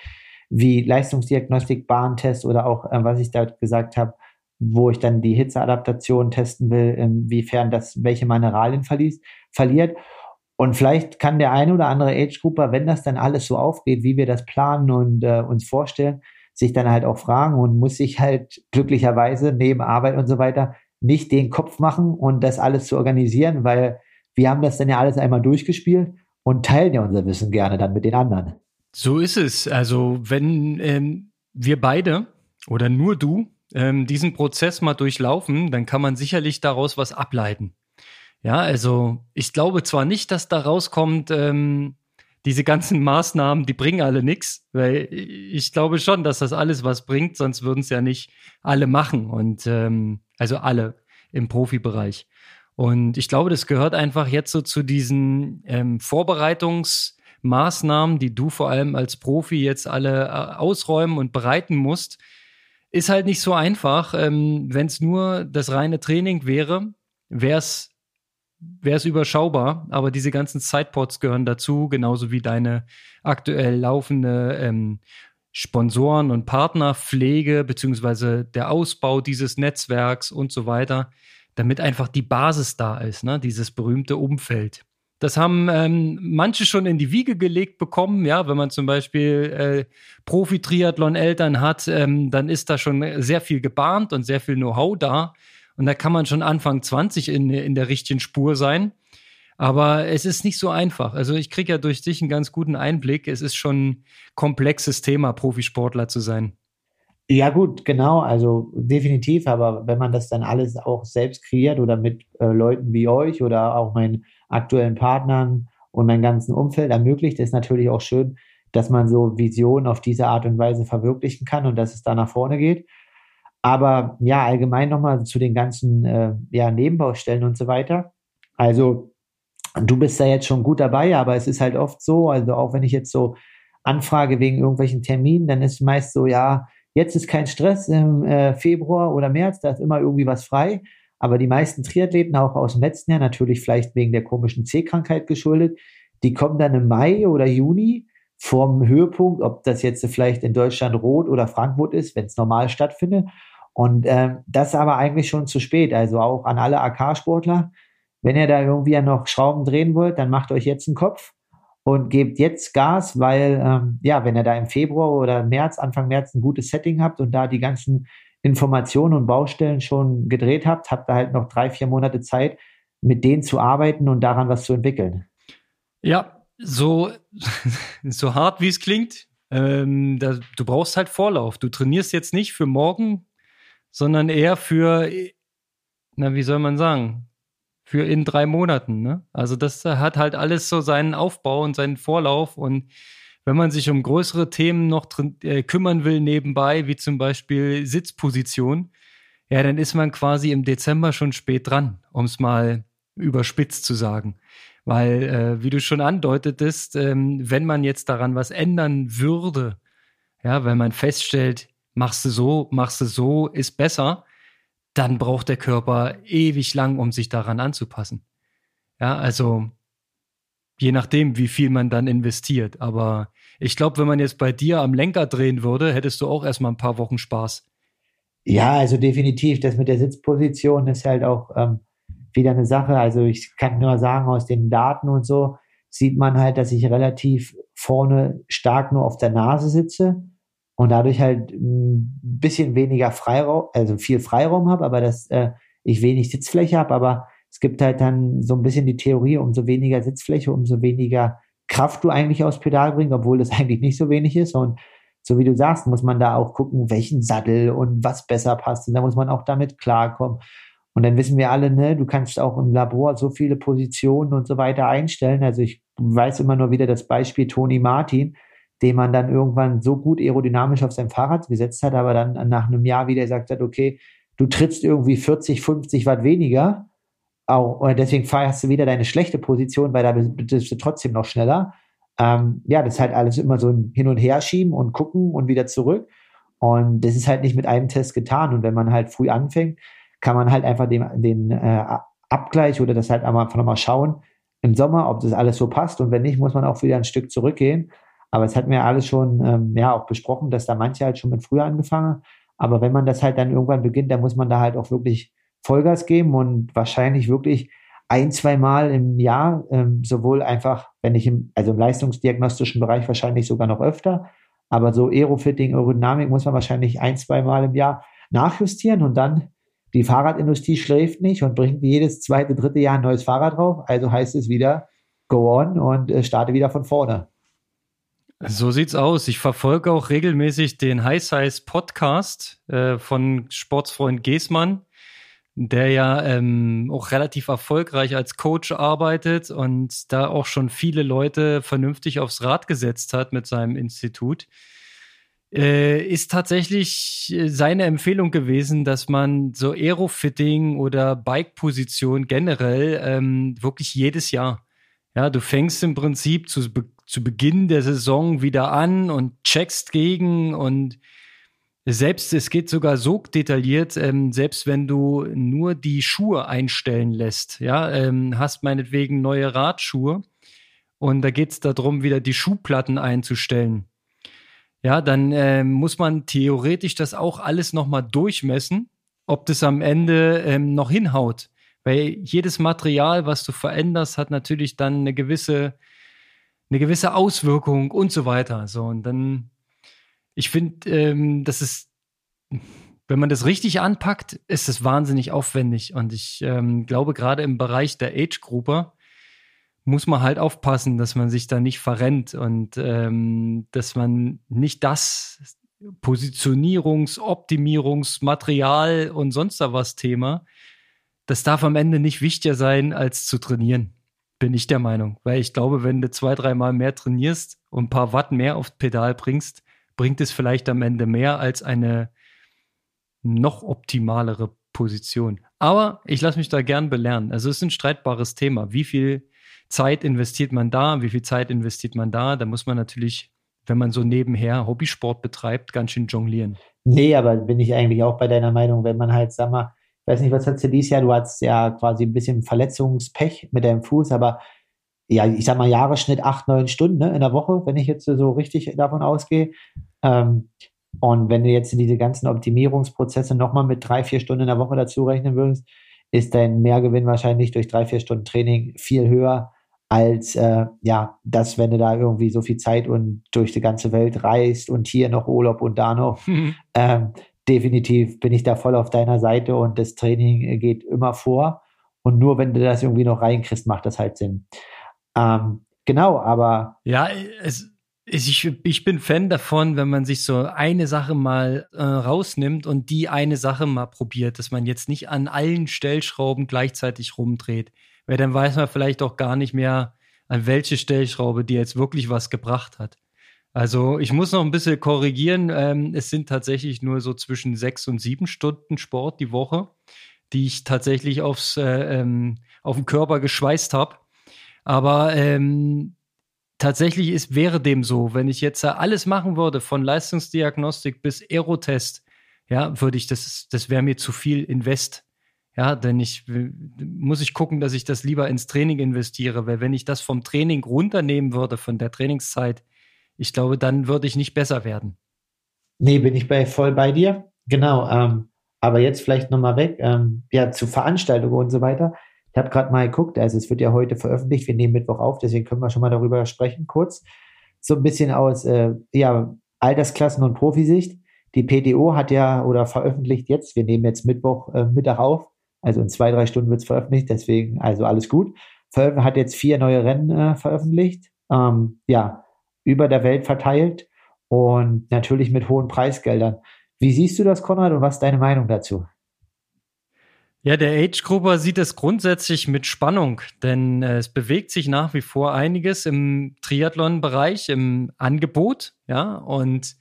wie Leistungsdiagnostik, Bahntest oder auch, äh, was ich da gesagt habe, wo ich dann die Hitzeadaptation testen will, inwiefern das welche Mineralien verliest, verliert. Und vielleicht kann der eine oder andere Age-Grupper, wenn das dann alles so aufgeht, wie wir das planen und äh, uns vorstellen, sich dann halt auch fragen und muss sich halt glücklicherweise neben Arbeit und so weiter nicht den Kopf machen und das alles zu organisieren, weil wir haben das dann ja alles einmal durchgespielt und teilen ja unser Wissen gerne dann mit den anderen. So ist es. Also wenn ähm, wir beide oder nur du ähm, diesen Prozess mal durchlaufen, dann kann man sicherlich daraus was ableiten. Ja, also ich glaube zwar nicht, dass da rauskommt, ähm, diese ganzen Maßnahmen, die bringen alle nichts, weil ich glaube schon, dass das alles was bringt, sonst würden es ja nicht alle machen und ähm, also alle im Profibereich. Und ich glaube, das gehört einfach jetzt so zu diesen ähm, Vorbereitungsmaßnahmen, die du vor allem als Profi jetzt alle äh, ausräumen und bereiten musst. Ist halt nicht so einfach. Ähm, Wenn es nur das reine Training wäre, wäre es wäre es überschaubar, aber diese ganzen Sidepods gehören dazu, genauso wie deine aktuell laufende ähm, Sponsoren- und Partnerpflege, beziehungsweise der Ausbau dieses Netzwerks und so weiter, damit einfach die Basis da ist, ne? dieses berühmte Umfeld. Das haben ähm, manche schon in die Wiege gelegt bekommen, ja, wenn man zum Beispiel äh, Profi-Triathlon-Eltern hat, ähm, dann ist da schon sehr viel gebahnt und sehr viel Know-how da. Und da kann man schon Anfang 20 in, in der richtigen Spur sein. Aber es ist nicht so einfach. Also ich kriege ja durch dich einen ganz guten Einblick. Es ist schon ein komplexes Thema, Profisportler zu sein. Ja gut, genau, also definitiv, aber wenn man das dann alles auch selbst kreiert oder mit äh, Leuten wie euch oder auch meinen aktuellen Partnern und meinem ganzen Umfeld ermöglicht, ist natürlich auch schön, dass man so Visionen auf diese Art und Weise verwirklichen kann und dass es da nach vorne geht. Aber ja, allgemein nochmal zu den ganzen äh, ja, Nebenbaustellen und so weiter. Also du bist da jetzt schon gut dabei, aber es ist halt oft so, also auch wenn ich jetzt so anfrage wegen irgendwelchen Terminen, dann ist meist so, ja, jetzt ist kein Stress im äh, Februar oder März, da ist immer irgendwie was frei. Aber die meisten Triathleten, auch aus dem letzten Jahr, natürlich vielleicht wegen der komischen C-Krankheit geschuldet, die kommen dann im Mai oder Juni vorm Höhepunkt, ob das jetzt vielleicht in Deutschland Rot oder Frankfurt ist, wenn es normal stattfindet. Und äh, das ist aber eigentlich schon zu spät. Also auch an alle AK-Sportler, wenn ihr da irgendwie noch Schrauben drehen wollt, dann macht euch jetzt einen Kopf und gebt jetzt Gas, weil ähm, ja, wenn ihr da im Februar oder März, Anfang März ein gutes Setting habt und da die ganzen Informationen und Baustellen schon gedreht habt, habt ihr halt noch drei, vier Monate Zeit, mit denen zu arbeiten und daran was zu entwickeln. Ja, so, so hart wie es klingt, ähm, da, du brauchst halt Vorlauf. Du trainierst jetzt nicht für morgen, sondern eher für, na, wie soll man sagen, für in drei Monaten. Ne? Also das hat halt alles so seinen Aufbau und seinen Vorlauf. Und wenn man sich um größere Themen noch drin, äh, kümmern will nebenbei, wie zum Beispiel Sitzposition, ja, dann ist man quasi im Dezember schon spät dran, um es mal überspitzt zu sagen. Weil, äh, wie du schon andeutetest, ähm, wenn man jetzt daran was ändern würde, ja, wenn man feststellt, machst du so, machst du so, ist besser, dann braucht der Körper ewig lang, um sich daran anzupassen. Ja, also je nachdem, wie viel man dann investiert. Aber ich glaube, wenn man jetzt bei dir am Lenker drehen würde, hättest du auch erstmal ein paar Wochen Spaß. Ja, also definitiv. Das mit der Sitzposition ist halt auch ähm, wieder eine Sache. Also ich kann nur sagen, aus den Daten und so sieht man halt, dass ich relativ vorne stark nur auf der Nase sitze und dadurch halt ein bisschen weniger Freiraum, also viel Freiraum habe, aber dass äh, ich wenig Sitzfläche habe. Aber es gibt halt dann so ein bisschen die Theorie, umso weniger Sitzfläche, umso weniger Kraft du eigentlich aufs Pedal bringst, obwohl das eigentlich nicht so wenig ist. Und so wie du sagst, muss man da auch gucken, welchen Sattel und was besser passt. Und da muss man auch damit klarkommen. Und dann wissen wir alle, ne, du kannst auch im Labor so viele Positionen und so weiter einstellen. Also ich weiß immer nur wieder das Beispiel Toni Martin, den man dann irgendwann so gut aerodynamisch auf sein Fahrrad gesetzt hat, aber dann nach einem Jahr wieder gesagt hat, okay, du trittst irgendwie 40, 50 Watt weniger. Auch, und deswegen feierst du wieder deine schlechte Position, weil da bist du trotzdem noch schneller. Ähm, ja, das ist halt alles immer so ein Hin- und Herschieben und gucken und wieder zurück. Und das ist halt nicht mit einem Test getan. Und wenn man halt früh anfängt, kann man halt einfach den, den äh, Abgleich oder das halt einfach nochmal schauen im Sommer, ob das alles so passt. Und wenn nicht, muss man auch wieder ein Stück zurückgehen. Aber es hat mir alles schon ähm, ja auch besprochen, dass da manche halt schon mit früher angefangen. Aber wenn man das halt dann irgendwann beginnt, dann muss man da halt auch wirklich Vollgas geben und wahrscheinlich wirklich ein, zwei Mal im Jahr, ähm, sowohl einfach, wenn ich im, also im leistungsdiagnostischen Bereich wahrscheinlich sogar noch öfter, aber so Aerofitting, Aerodynamik muss man wahrscheinlich ein, zwei Mal im Jahr nachjustieren und dann die Fahrradindustrie schläft nicht und bringt jedes zweite, dritte Jahr ein neues Fahrrad drauf. Also heißt es wieder, go on und äh, starte wieder von vorne. So sieht's aus. Ich verfolge auch regelmäßig den High Size Podcast äh, von Sportsfreund Geßmann, der ja ähm, auch relativ erfolgreich als Coach arbeitet und da auch schon viele Leute vernünftig aufs Rad gesetzt hat mit seinem Institut. Äh, ist tatsächlich äh, seine Empfehlung gewesen, dass man so Aerofitting oder Bike-Position generell ähm, wirklich jedes Jahr. Ja, du fängst im Prinzip zu, zu Beginn der Saison wieder an und checkst gegen und selbst, es geht sogar so detailliert, ähm, selbst wenn du nur die Schuhe einstellen lässt, ja, ähm, hast meinetwegen neue Radschuhe und da geht es darum, wieder die Schuhplatten einzustellen ja, dann äh, muss man theoretisch das auch alles nochmal durchmessen, ob das am Ende ähm, noch hinhaut. Weil jedes Material, was du veränderst, hat natürlich dann eine gewisse, eine gewisse Auswirkung und so weiter. So, und dann, ich finde, ähm, das ist, wenn man das richtig anpackt, ist es wahnsinnig aufwendig. Und ich ähm, glaube, gerade im Bereich der Age-Grupper, muss man halt aufpassen, dass man sich da nicht verrennt und ähm, dass man nicht das Positionierungs-, Optimierungs-, Material und sonst was Thema, das darf am Ende nicht wichtiger sein, als zu trainieren. Bin ich der Meinung. Weil ich glaube, wenn du zwei, dreimal mehr trainierst und ein paar Watt mehr aufs Pedal bringst, bringt es vielleicht am Ende mehr als eine noch optimalere Position. Aber ich lasse mich da gern belehren. Also es ist ein streitbares Thema. Wie viel Zeit investiert man da, wie viel Zeit investiert man da? Da muss man natürlich, wenn man so nebenher Hobbysport betreibt, ganz schön jonglieren. Nee, aber bin ich eigentlich auch bei deiner Meinung, wenn man halt, sag mal, weiß nicht, was hast du dieses Jahr? Du hattest ja quasi ein bisschen Verletzungspech mit deinem Fuß, aber ja, ich sag mal, Jahresschnitt acht, neun Stunden ne, in der Woche, wenn ich jetzt so richtig davon ausgehe. Ähm, und wenn du jetzt diese ganzen Optimierungsprozesse nochmal mit drei, vier Stunden in der Woche dazu rechnen würdest, ist dein Mehrgewinn wahrscheinlich durch drei, vier Stunden Training viel höher, als äh, ja, dass wenn du da irgendwie so viel Zeit und durch die ganze Welt reist und hier noch Urlaub und da noch. Mhm. Ähm, definitiv bin ich da voll auf deiner Seite und das Training geht immer vor. Und nur wenn du das irgendwie noch reinkriegst, macht das halt Sinn. Ähm, genau, aber. Ja, es, ich, ich bin Fan davon, wenn man sich so eine Sache mal äh, rausnimmt und die eine Sache mal probiert, dass man jetzt nicht an allen Stellschrauben gleichzeitig rumdreht. Weil dann weiß man vielleicht auch gar nicht mehr, an welche Stellschraube die jetzt wirklich was gebracht hat. Also ich muss noch ein bisschen korrigieren. Ähm, es sind tatsächlich nur so zwischen sechs und sieben Stunden Sport die Woche, die ich tatsächlich aufs, äh, ähm, auf den Körper geschweißt habe. Aber ähm, tatsächlich ist, wäre dem so, wenn ich jetzt alles machen würde, von Leistungsdiagnostik bis Aerotest, ja, würde ich das, das wäre mir zu viel Invest. Ja, denn ich muss ich gucken, dass ich das lieber ins Training investiere, weil wenn ich das vom Training runternehmen würde, von der Trainingszeit, ich glaube, dann würde ich nicht besser werden. Nee, bin ich bei, voll bei dir. Genau. Ähm, aber jetzt vielleicht nochmal weg, ähm, ja, zu Veranstaltungen und so weiter. Ich habe gerade mal geguckt, also es wird ja heute veröffentlicht, wir nehmen Mittwoch auf, deswegen können wir schon mal darüber sprechen, kurz. So ein bisschen aus äh, ja, Altersklassen- und Profisicht. Die PTO hat ja oder veröffentlicht jetzt, wir nehmen jetzt Mittwoch äh, Mittag auf, also in zwei, drei Stunden wird es veröffentlicht, deswegen also alles gut. Ver hat jetzt vier neue Rennen äh, veröffentlicht, ähm, ja, über der Welt verteilt und natürlich mit hohen Preisgeldern. Wie siehst du das, Konrad, und was ist deine Meinung dazu? Ja, der Age-Grupper sieht es grundsätzlich mit Spannung, denn äh, es bewegt sich nach wie vor einiges im Triathlon-Bereich, im Angebot, ja, und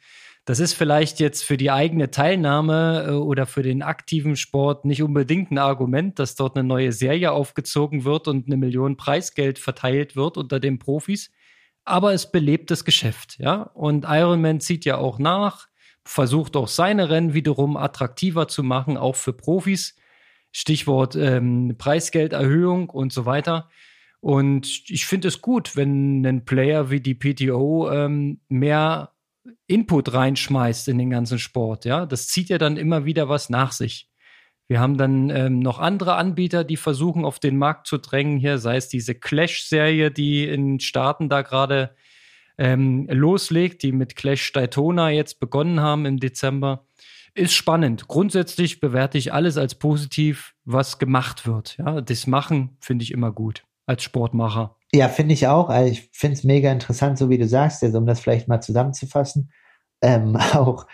das ist vielleicht jetzt für die eigene Teilnahme äh, oder für den aktiven Sport nicht unbedingt ein Argument, dass dort eine neue Serie aufgezogen wird und eine Million Preisgeld verteilt wird unter den Profis, aber es belebt das Geschäft, ja, und Ironman zieht ja auch nach, versucht auch seine Rennen wiederum attraktiver zu machen, auch für Profis Stichwort ähm, Preisgelderhöhung und so weiter. Und ich finde es gut, wenn ein Player wie die PTO ähm, mehr Input reinschmeißt in den ganzen Sport. Ja, das zieht ja dann immer wieder was nach sich. Wir haben dann ähm, noch andere Anbieter, die versuchen, auf den Markt zu drängen hier, sei es diese Clash-Serie, die in Staaten da gerade ähm, loslegt, die mit Clash Daytona jetzt begonnen haben im Dezember ist spannend. Grundsätzlich bewerte ich alles als positiv, was gemacht wird. Ja, das Machen finde ich immer gut als Sportmacher. Ja, finde ich auch. Also ich finde es mega interessant, so wie du sagst, also um das vielleicht mal zusammenzufassen. Ähm, auch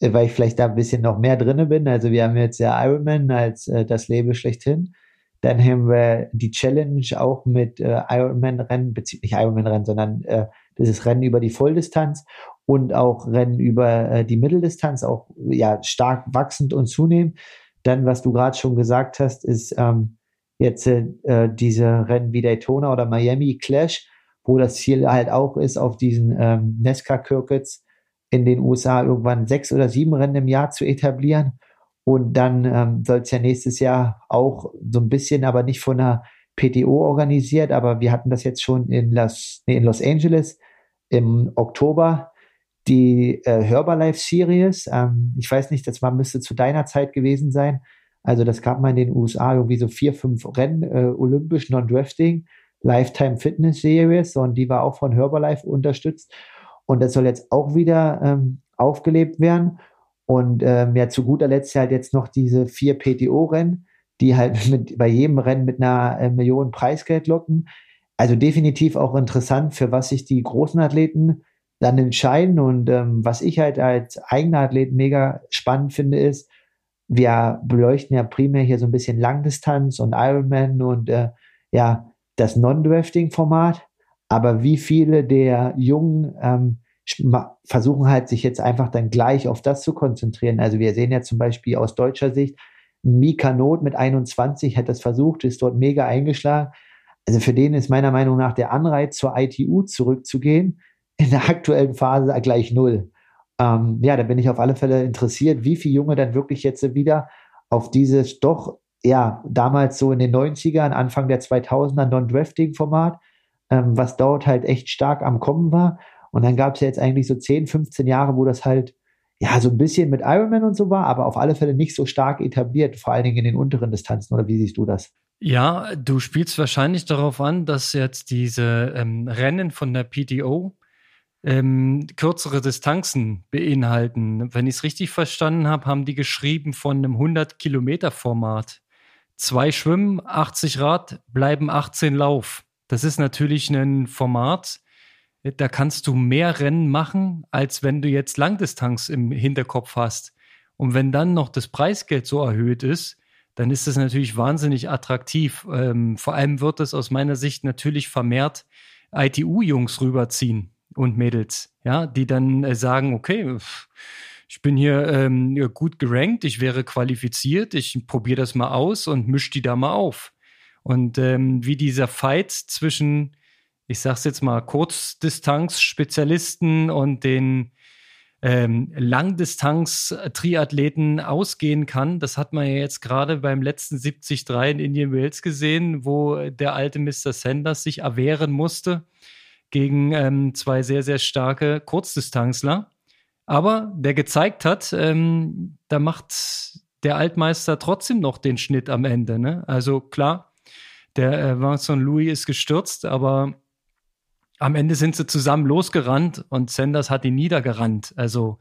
weil ich vielleicht da ein bisschen noch mehr drinne bin. Also wir haben jetzt ja Ironman als äh, das Label schlechthin. Dann haben wir die Challenge auch mit äh, Ironman-Rennen, beziehungsweise nicht Ironman-Rennen, sondern äh, das ist Rennen über die Volldistanz und auch Rennen über äh, die Mitteldistanz, auch ja stark wachsend und zunehmend. Dann, was du gerade schon gesagt hast, ist ähm, jetzt äh, diese Rennen wie Daytona oder Miami Clash, wo das Ziel halt auch ist, auf diesen ähm, NESCA-Circuits in den USA irgendwann sechs oder sieben Rennen im Jahr zu etablieren. Und dann ähm, soll es ja nächstes Jahr auch so ein bisschen, aber nicht von einer PTO organisiert, aber wir hatten das jetzt schon in Los, nee, in Los Angeles im Oktober die äh, Herbalife Series. Ähm, ich weiß nicht, das war, müsste zu deiner Zeit gewesen sein. Also das gab man in den USA irgendwie so vier, fünf Rennen, äh, olympisch Non-Drafting, Lifetime Fitness Series und die war auch von Herbalife unterstützt. Und das soll jetzt auch wieder ähm, aufgelebt werden. Und ähm, ja, zu guter Letzt halt jetzt noch diese vier PTO-Rennen, die halt mit, bei jedem Rennen mit einer äh, Million Preisgeld locken. Also definitiv auch interessant, für was sich die großen Athleten dann entscheiden. Und ähm, was ich halt als eigener Athlet mega spannend finde, ist, wir beleuchten ja primär hier so ein bisschen Langdistanz und Ironman und äh, ja, das Non-Drafting-Format. Aber wie viele der Jungen ähm, versuchen halt sich jetzt einfach dann gleich auf das zu konzentrieren. Also wir sehen ja zum Beispiel aus deutscher Sicht, Mika Not mit 21 hat das versucht, ist dort mega eingeschlagen. Also für den ist meiner Meinung nach der Anreiz zur ITU zurückzugehen, in der aktuellen Phase gleich null. Ähm, ja, da bin ich auf alle Fälle interessiert, wie viele Junge dann wirklich jetzt wieder auf dieses doch, ja, damals so in den 90ern, Anfang der 2000er Non-Drafting-Format, ähm, was dort halt echt stark am Kommen war. Und dann gab es ja jetzt eigentlich so 10, 15 Jahre, wo das halt ja so ein bisschen mit Ironman und so war, aber auf alle Fälle nicht so stark etabliert, vor allen Dingen in den unteren Distanzen. Oder wie siehst du das? Ja, du spielst wahrscheinlich darauf an, dass jetzt diese ähm, Rennen von der PTO ähm, kürzere Distanzen beinhalten. Wenn ich es richtig verstanden habe, haben die geschrieben von einem 100-Kilometer-Format. zwei Schwimmen, 80 Rad, bleiben 18 Lauf. Das ist natürlich ein Format, da kannst du mehr Rennen machen, als wenn du jetzt Langdistanz im Hinterkopf hast. Und wenn dann noch das Preisgeld so erhöht ist, dann ist das natürlich wahnsinnig attraktiv. Ähm, vor allem wird es aus meiner Sicht natürlich vermehrt ITU-Jungs rüberziehen und Mädels, ja, die dann äh, sagen, okay, ich bin hier ähm, gut gerankt, ich wäre qualifiziert, ich probiere das mal aus und mische die da mal auf. Und ähm, wie dieser Fight zwischen, ich sag's jetzt mal, Kurzdistanz-Spezialisten und den ähm, Langdistanz-Triathleten ausgehen kann, das hat man ja jetzt gerade beim letzten 73 in Indian Wales gesehen, wo der alte Mr. Sanders sich erwehren musste gegen ähm, zwei sehr, sehr starke Kurzdistanzler. Aber der gezeigt hat, ähm, da macht der Altmeister trotzdem noch den Schnitt am Ende. Ne? Also klar, der äh, Vincent Louis ist gestürzt, aber am Ende sind sie zusammen losgerannt und Sanders hat ihn niedergerannt. Also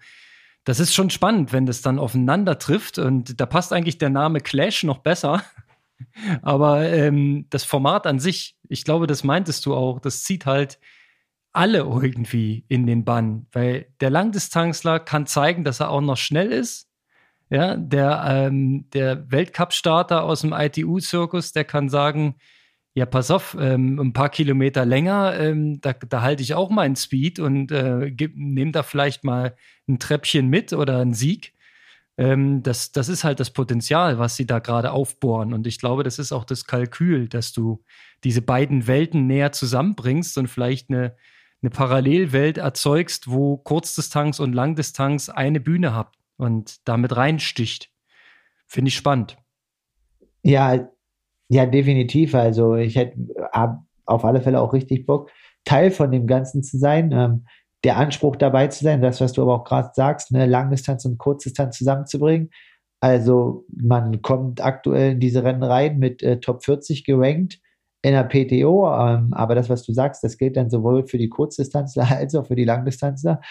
das ist schon spannend, wenn das dann aufeinander trifft. Und da passt eigentlich der Name Clash noch besser. Aber ähm, das Format an sich, ich glaube, das meintest du auch, das zieht halt alle irgendwie in den Bann, weil der Langdistanzler kann zeigen, dass er auch noch schnell ist. Ja, der, ähm, der Weltcup-Starter aus dem ITU-Zirkus, der kann sagen, ja, pass auf, ähm, ein paar Kilometer länger, ähm, da, da halte ich auch meinen Speed und äh, nehme da vielleicht mal ein Treppchen mit oder einen Sieg. Ähm, das, das ist halt das Potenzial, was sie da gerade aufbohren. Und ich glaube, das ist auch das Kalkül, dass du diese beiden Welten näher zusammenbringst und vielleicht eine, eine Parallelwelt erzeugst, wo Kurzdistanz und Langdistanz eine Bühne habt und damit reinsticht. Finde ich spannend. Ja, ja, definitiv. Also ich hätte auf alle Fälle auch richtig Bock, Teil von dem Ganzen zu sein. Ähm, der Anspruch dabei zu sein, das, was du aber auch gerade sagst, ne, Langdistanz und Kurzdistanz zusammenzubringen. Also man kommt aktuell in diese Rennen rein mit äh, Top 40 gerankt in der PTO, ähm, aber das, was du sagst, das gilt dann sowohl für die Kurzdistanzler als auch für die Langdistanzler.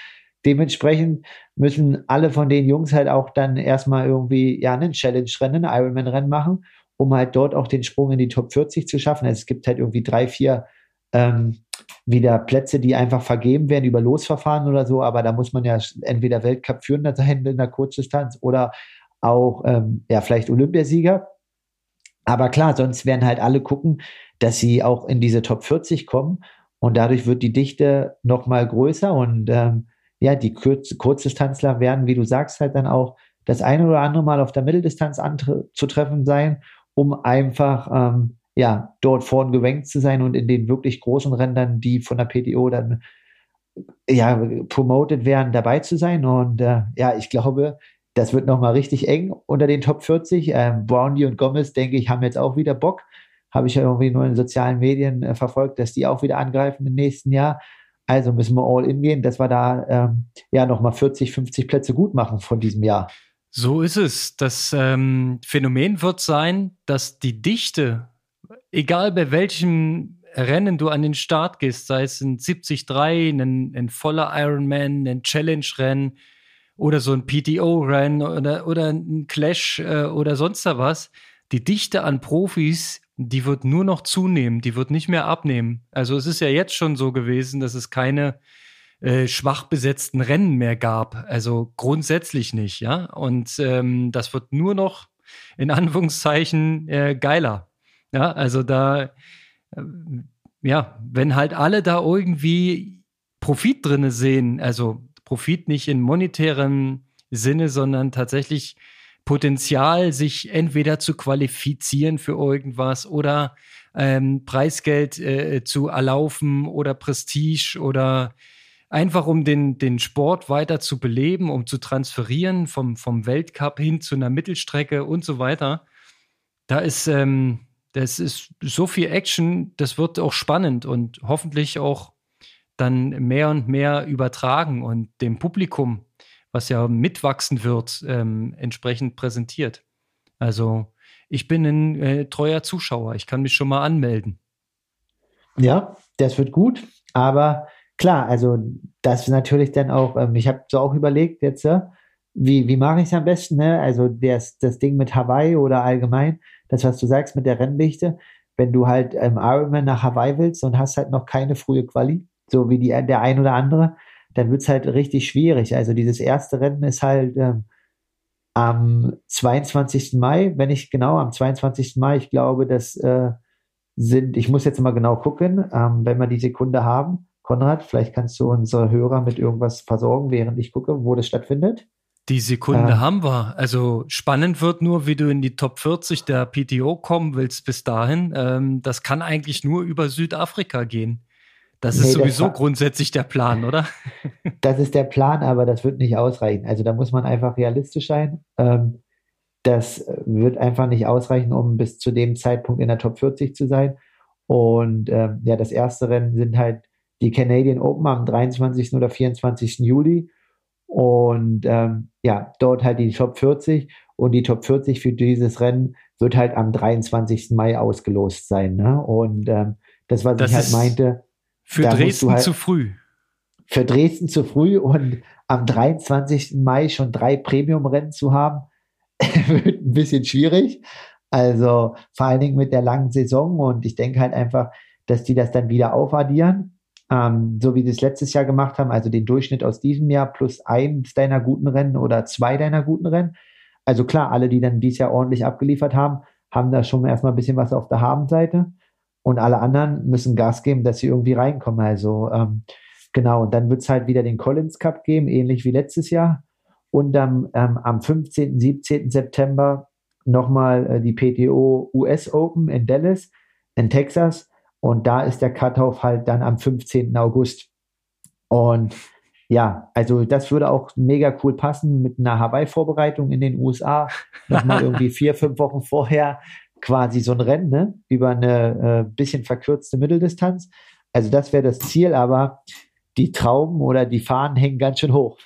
Dementsprechend müssen alle von den Jungs halt auch dann erstmal irgendwie ja einen Challenge-Rennen, Ironman-Rennen machen, um halt dort auch den Sprung in die Top 40 zu schaffen. Also es gibt halt irgendwie drei, vier ähm, wieder Plätze, die einfach vergeben werden über Losverfahren oder so, aber da muss man ja entweder Weltcup führender sein in der Kurzdistanz oder auch ähm, ja vielleicht Olympiasieger. Aber klar, sonst werden halt alle gucken, dass sie auch in diese Top 40 kommen und dadurch wird die Dichte noch mal größer und ähm, ja, die Kurz Kurzdistanzler werden, wie du sagst, halt dann auch das eine oder andere Mal auf der Mitteldistanz anzutreffen sein, um einfach ähm, ja dort vorn gewenkt zu sein und in den wirklich großen Rändern, die von der PTO dann ja promoted werden, dabei zu sein. Und äh, ja, ich glaube, das wird nochmal richtig eng unter den Top 40. Ähm, Brownie und Gomez, denke ich, haben jetzt auch wieder Bock habe ich ja irgendwie nur in sozialen Medien äh, verfolgt, dass die auch wieder angreifen im nächsten Jahr. Also müssen wir all in gehen, dass wir da ähm, ja nochmal 40, 50 Plätze gut machen von diesem Jahr. So ist es. Das ähm, Phänomen wird sein, dass die Dichte, egal bei welchem Rennen du an den Start gehst, sei es ein 73, ein, ein voller Ironman, ein Challenge-Rennen oder so ein PTO-Rennen oder, oder ein Clash äh, oder sonst was, die Dichte an Profis die wird nur noch zunehmen, die wird nicht mehr abnehmen. Also es ist ja jetzt schon so gewesen, dass es keine äh, schwach besetzten Rennen mehr gab. Also grundsätzlich nicht, ja. Und ähm, das wird nur noch in Anführungszeichen äh, geiler. Ja, also da, äh, ja, wenn halt alle da irgendwie Profit drinne sehen, also Profit nicht in monetärem Sinne, sondern tatsächlich Potenzial, sich entweder zu qualifizieren für irgendwas oder ähm, Preisgeld äh, zu erlaufen oder Prestige oder einfach um den, den Sport weiter zu beleben, um zu transferieren vom, vom Weltcup hin zu einer Mittelstrecke und so weiter. Da ist, ähm, das ist so viel Action, das wird auch spannend und hoffentlich auch dann mehr und mehr übertragen und dem Publikum was ja mitwachsen wird, ähm, entsprechend präsentiert. Also ich bin ein äh, treuer Zuschauer. Ich kann mich schon mal anmelden. Ja, das wird gut. Aber klar, also das ist natürlich dann auch, ähm, ich habe so auch überlegt jetzt, ja, wie, wie mache ich es am besten? Ne? Also das, das Ding mit Hawaii oder allgemein, das, was du sagst mit der Renndichte, wenn du halt ähm, Ironman nach Hawaii willst und hast halt noch keine frühe Quali, so wie die, der ein oder andere, dann wird's halt richtig schwierig. Also dieses erste Rennen ist halt ähm, am 22. Mai, wenn ich genau, am 22. Mai, ich glaube, das äh, sind, ich muss jetzt mal genau gucken, ähm, wenn wir die Sekunde haben. Konrad, vielleicht kannst du unsere Hörer mit irgendwas versorgen, während ich gucke, wo das stattfindet. Die Sekunde ähm, haben wir. Also spannend wird nur, wie du in die Top 40 der PTO kommen willst bis dahin. Ähm, das kann eigentlich nur über Südafrika gehen. Das nee, ist sowieso das grundsätzlich der Plan, oder? Das ist der Plan, aber das wird nicht ausreichen. Also da muss man einfach realistisch sein. Ähm, das wird einfach nicht ausreichen, um bis zu dem Zeitpunkt in der Top 40 zu sein. Und ähm, ja, das erste Rennen sind halt die Canadian Open am 23. oder 24. Juli. Und ähm, ja, dort halt die Top 40. Und die Top 40 für dieses Rennen wird halt am 23. Mai ausgelost sein. Ne? Und ähm, das, was das ich halt meinte, für Dresden halt zu früh. Für Dresden zu früh und am 23. Mai schon drei Premium-Rennen zu haben, wird ein bisschen schwierig. Also vor allen Dingen mit der langen Saison und ich denke halt einfach, dass die das dann wieder aufaddieren, ähm, so wie sie es letztes Jahr gemacht haben, also den Durchschnitt aus diesem Jahr plus eins deiner guten Rennen oder zwei deiner guten Rennen. Also klar, alle, die dann dieses Jahr ordentlich abgeliefert haben, haben da schon erstmal ein bisschen was auf der Habenseite und alle anderen müssen Gas geben, dass sie irgendwie reinkommen. Also ähm, genau, und dann wird es halt wieder den Collins Cup geben, ähnlich wie letztes Jahr. Und dann ähm, am 15., 17. September nochmal äh, die PTO US Open in Dallas, in Texas. Und da ist der Cutoff halt dann am 15. August. Und ja, also das würde auch mega cool passen mit einer Hawaii-Vorbereitung in den USA. Nochmal irgendwie vier, fünf Wochen vorher quasi so ein Rennen ne? über eine äh, bisschen verkürzte Mitteldistanz. Also das wäre das Ziel, aber die Trauben oder die Fahnen hängen ganz schön hoch.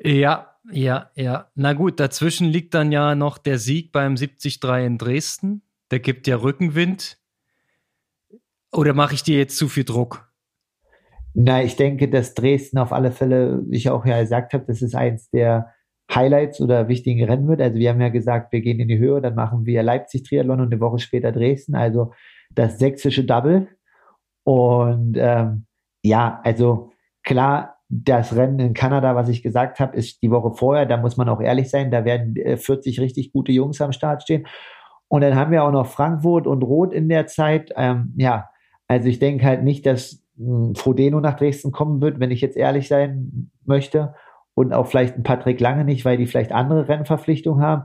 Ja, ja, ja. Na gut, dazwischen liegt dann ja noch der Sieg beim 73 in Dresden. Der gibt ja Rückenwind. Oder mache ich dir jetzt zu viel Druck? Na, ich denke, dass Dresden auf alle Fälle, wie ich auch ja gesagt habe, das ist eins der Highlights oder wichtigen Rennen wird. Also wir haben ja gesagt, wir gehen in die Höhe, dann machen wir Leipzig Triathlon und eine Woche später Dresden, also das sächsische Double. Und ähm, ja, also klar, das Rennen in Kanada, was ich gesagt habe, ist die Woche vorher. Da muss man auch ehrlich sein, da werden äh, 40 richtig gute Jungs am Start stehen. Und dann haben wir auch noch Frankfurt und Rot in der Zeit. Ähm, ja, also ich denke halt nicht, dass Frodeno nach Dresden kommen wird, wenn ich jetzt ehrlich sein möchte und auch vielleicht ein Patrick Lange nicht, weil die vielleicht andere Rennverpflichtungen haben.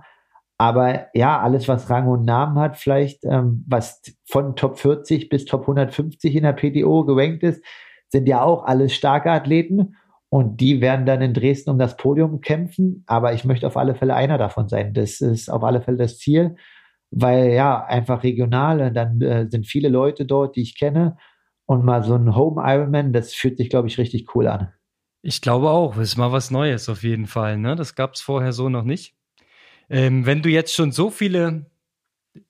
Aber ja, alles, was Rang und Namen hat, vielleicht ähm, was von Top 40 bis Top 150 in der PTO gerankt ist, sind ja auch alles starke Athleten. Und die werden dann in Dresden um das Podium kämpfen. Aber ich möchte auf alle Fälle einer davon sein. Das ist auf alle Fälle das Ziel, weil ja, einfach regional. Und dann äh, sind viele Leute dort, die ich kenne. Und mal so ein Home Ironman, das fühlt sich, glaube ich, richtig cool an. Ich glaube auch, ist mal was Neues auf jeden Fall. Ne? Das gab es vorher so noch nicht. Ähm, wenn du jetzt schon so viele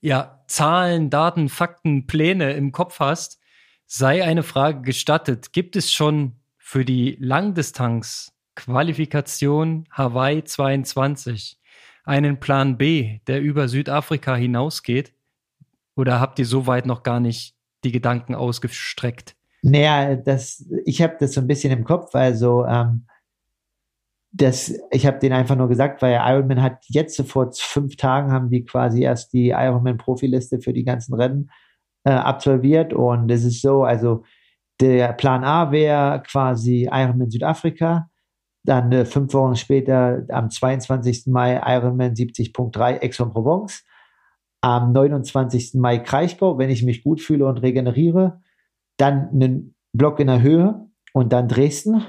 ja, Zahlen, Daten, Fakten, Pläne im Kopf hast, sei eine Frage gestattet. Gibt es schon für die Langdistanz Qualifikation Hawaii 22 einen Plan B, der über Südafrika hinausgeht? Oder habt ihr soweit noch gar nicht die Gedanken ausgestreckt? Naja, das, ich habe das so ein bisschen im Kopf, also ähm, das, ich habe den einfach nur gesagt, weil Ironman hat jetzt vor fünf Tagen haben die quasi erst die Ironman Profiliste für die ganzen Rennen äh, absolviert und es ist so, also der Plan A wäre quasi Ironman Südafrika, dann äh, fünf Wochen später am 22. Mai Ironman 70.3 Aix-en-Provence, am 29. Mai Kraichgau, wenn ich mich gut fühle und regeneriere, dann einen Block in der Höhe und dann Dresden.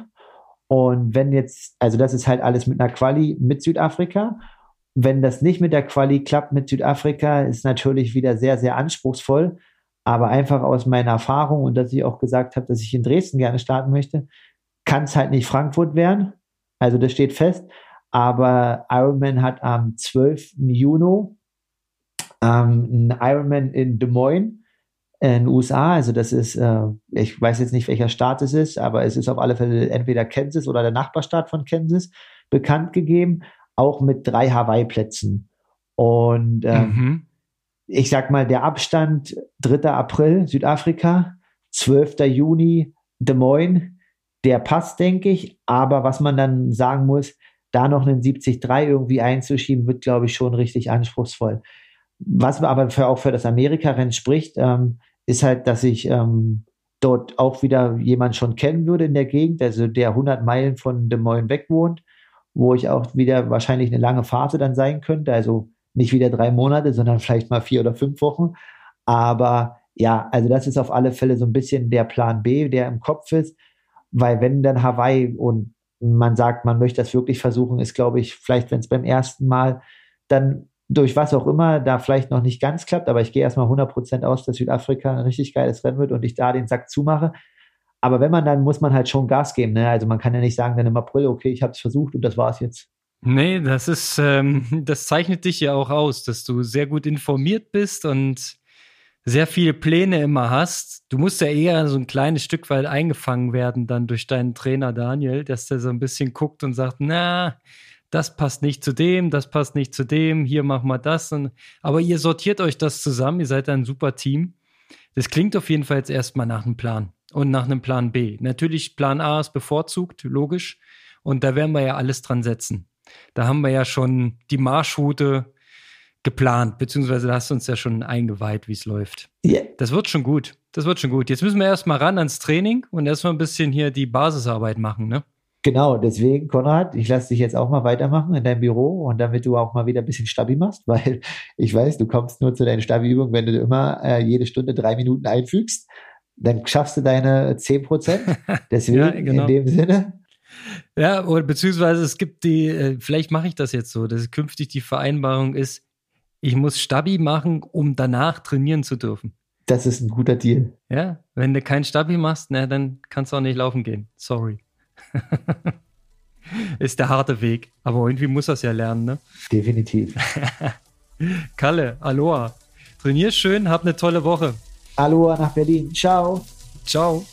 Und wenn jetzt, also das ist halt alles mit einer Quali mit Südafrika. Wenn das nicht mit der Quali klappt mit Südafrika, ist natürlich wieder sehr, sehr anspruchsvoll. Aber einfach aus meiner Erfahrung und dass ich auch gesagt habe, dass ich in Dresden gerne starten möchte, kann es halt nicht Frankfurt werden. Also das steht fest. Aber Ironman hat am 12. Juni ähm, einen Ironman in Des Moines in den USA. Also das ist, äh, ich weiß jetzt nicht, welcher Staat es ist, aber es ist auf alle Fälle entweder Kansas oder der Nachbarstaat von Kansas bekannt gegeben, auch mit drei Hawaii-Plätzen. Und ähm, mhm. ich sag mal, der Abstand 3. April Südafrika, 12. Juni Des Moines, der passt, denke ich. Aber was man dann sagen muss, da noch einen 70-3 irgendwie einzuschieben, wird, glaube ich, schon richtig anspruchsvoll. Was aber für, auch für das Amerika-Rennen spricht, ähm, ist halt, dass ich ähm, dort auch wieder jemand schon kennen würde in der Gegend, also der 100 Meilen von Des Moines weg wohnt, wo ich auch wieder wahrscheinlich eine lange Phase dann sein könnte, also nicht wieder drei Monate, sondern vielleicht mal vier oder fünf Wochen. Aber ja, also das ist auf alle Fälle so ein bisschen der Plan B, der im Kopf ist, weil wenn dann Hawaii und man sagt, man möchte das wirklich versuchen, ist, glaube ich, vielleicht, wenn es beim ersten Mal dann durch was auch immer da vielleicht noch nicht ganz klappt, aber ich gehe erstmal 100% aus, dass Südafrika ein richtig geiles Rennen wird und ich da den Sack zumache. Aber wenn man dann, muss man halt schon Gas geben. Ne? Also man kann ja nicht sagen dann im April, okay, ich habe es versucht und das war es jetzt. Nee, das ist, ähm, das zeichnet dich ja auch aus, dass du sehr gut informiert bist und sehr viele Pläne immer hast. Du musst ja eher so ein kleines Stück weit eingefangen werden dann durch deinen Trainer Daniel, dass der so ein bisschen guckt und sagt, na, das passt nicht zu dem, das passt nicht zu dem, hier machen wir das. Und, aber ihr sortiert euch das zusammen, ihr seid ein super Team. Das klingt auf jeden Fall jetzt erstmal nach einem Plan und nach einem Plan B. Natürlich, Plan A ist bevorzugt, logisch. Und da werden wir ja alles dran setzen. Da haben wir ja schon die Marschroute geplant, beziehungsweise hast du uns ja schon eingeweiht, wie es läuft. Yeah. Das wird schon gut. Das wird schon gut. Jetzt müssen wir erstmal ran ans Training und erstmal ein bisschen hier die Basisarbeit machen, ne? Genau, deswegen, Konrad, ich lasse dich jetzt auch mal weitermachen in deinem Büro und damit du auch mal wieder ein bisschen Stabi machst, weil ich weiß, du kommst nur zu deinen Stabi-Übungen, wenn du immer äh, jede Stunde drei Minuten einfügst. Dann schaffst du deine zehn Prozent. Deswegen, ja, genau. in dem Sinne. Ja, oder beziehungsweise es gibt die, äh, vielleicht mache ich das jetzt so, dass künftig die Vereinbarung ist, ich muss Stabi machen, um danach trainieren zu dürfen. Das ist ein guter Deal. Ja, wenn du keinen Stabi machst, na, dann kannst du auch nicht laufen gehen. Sorry. ist der harte Weg. Aber irgendwie muss das ja lernen, ne? Definitiv. Kalle, Aloha. Trainier schön, hab eine tolle Woche. Aloha nach Berlin. Ciao. Ciao.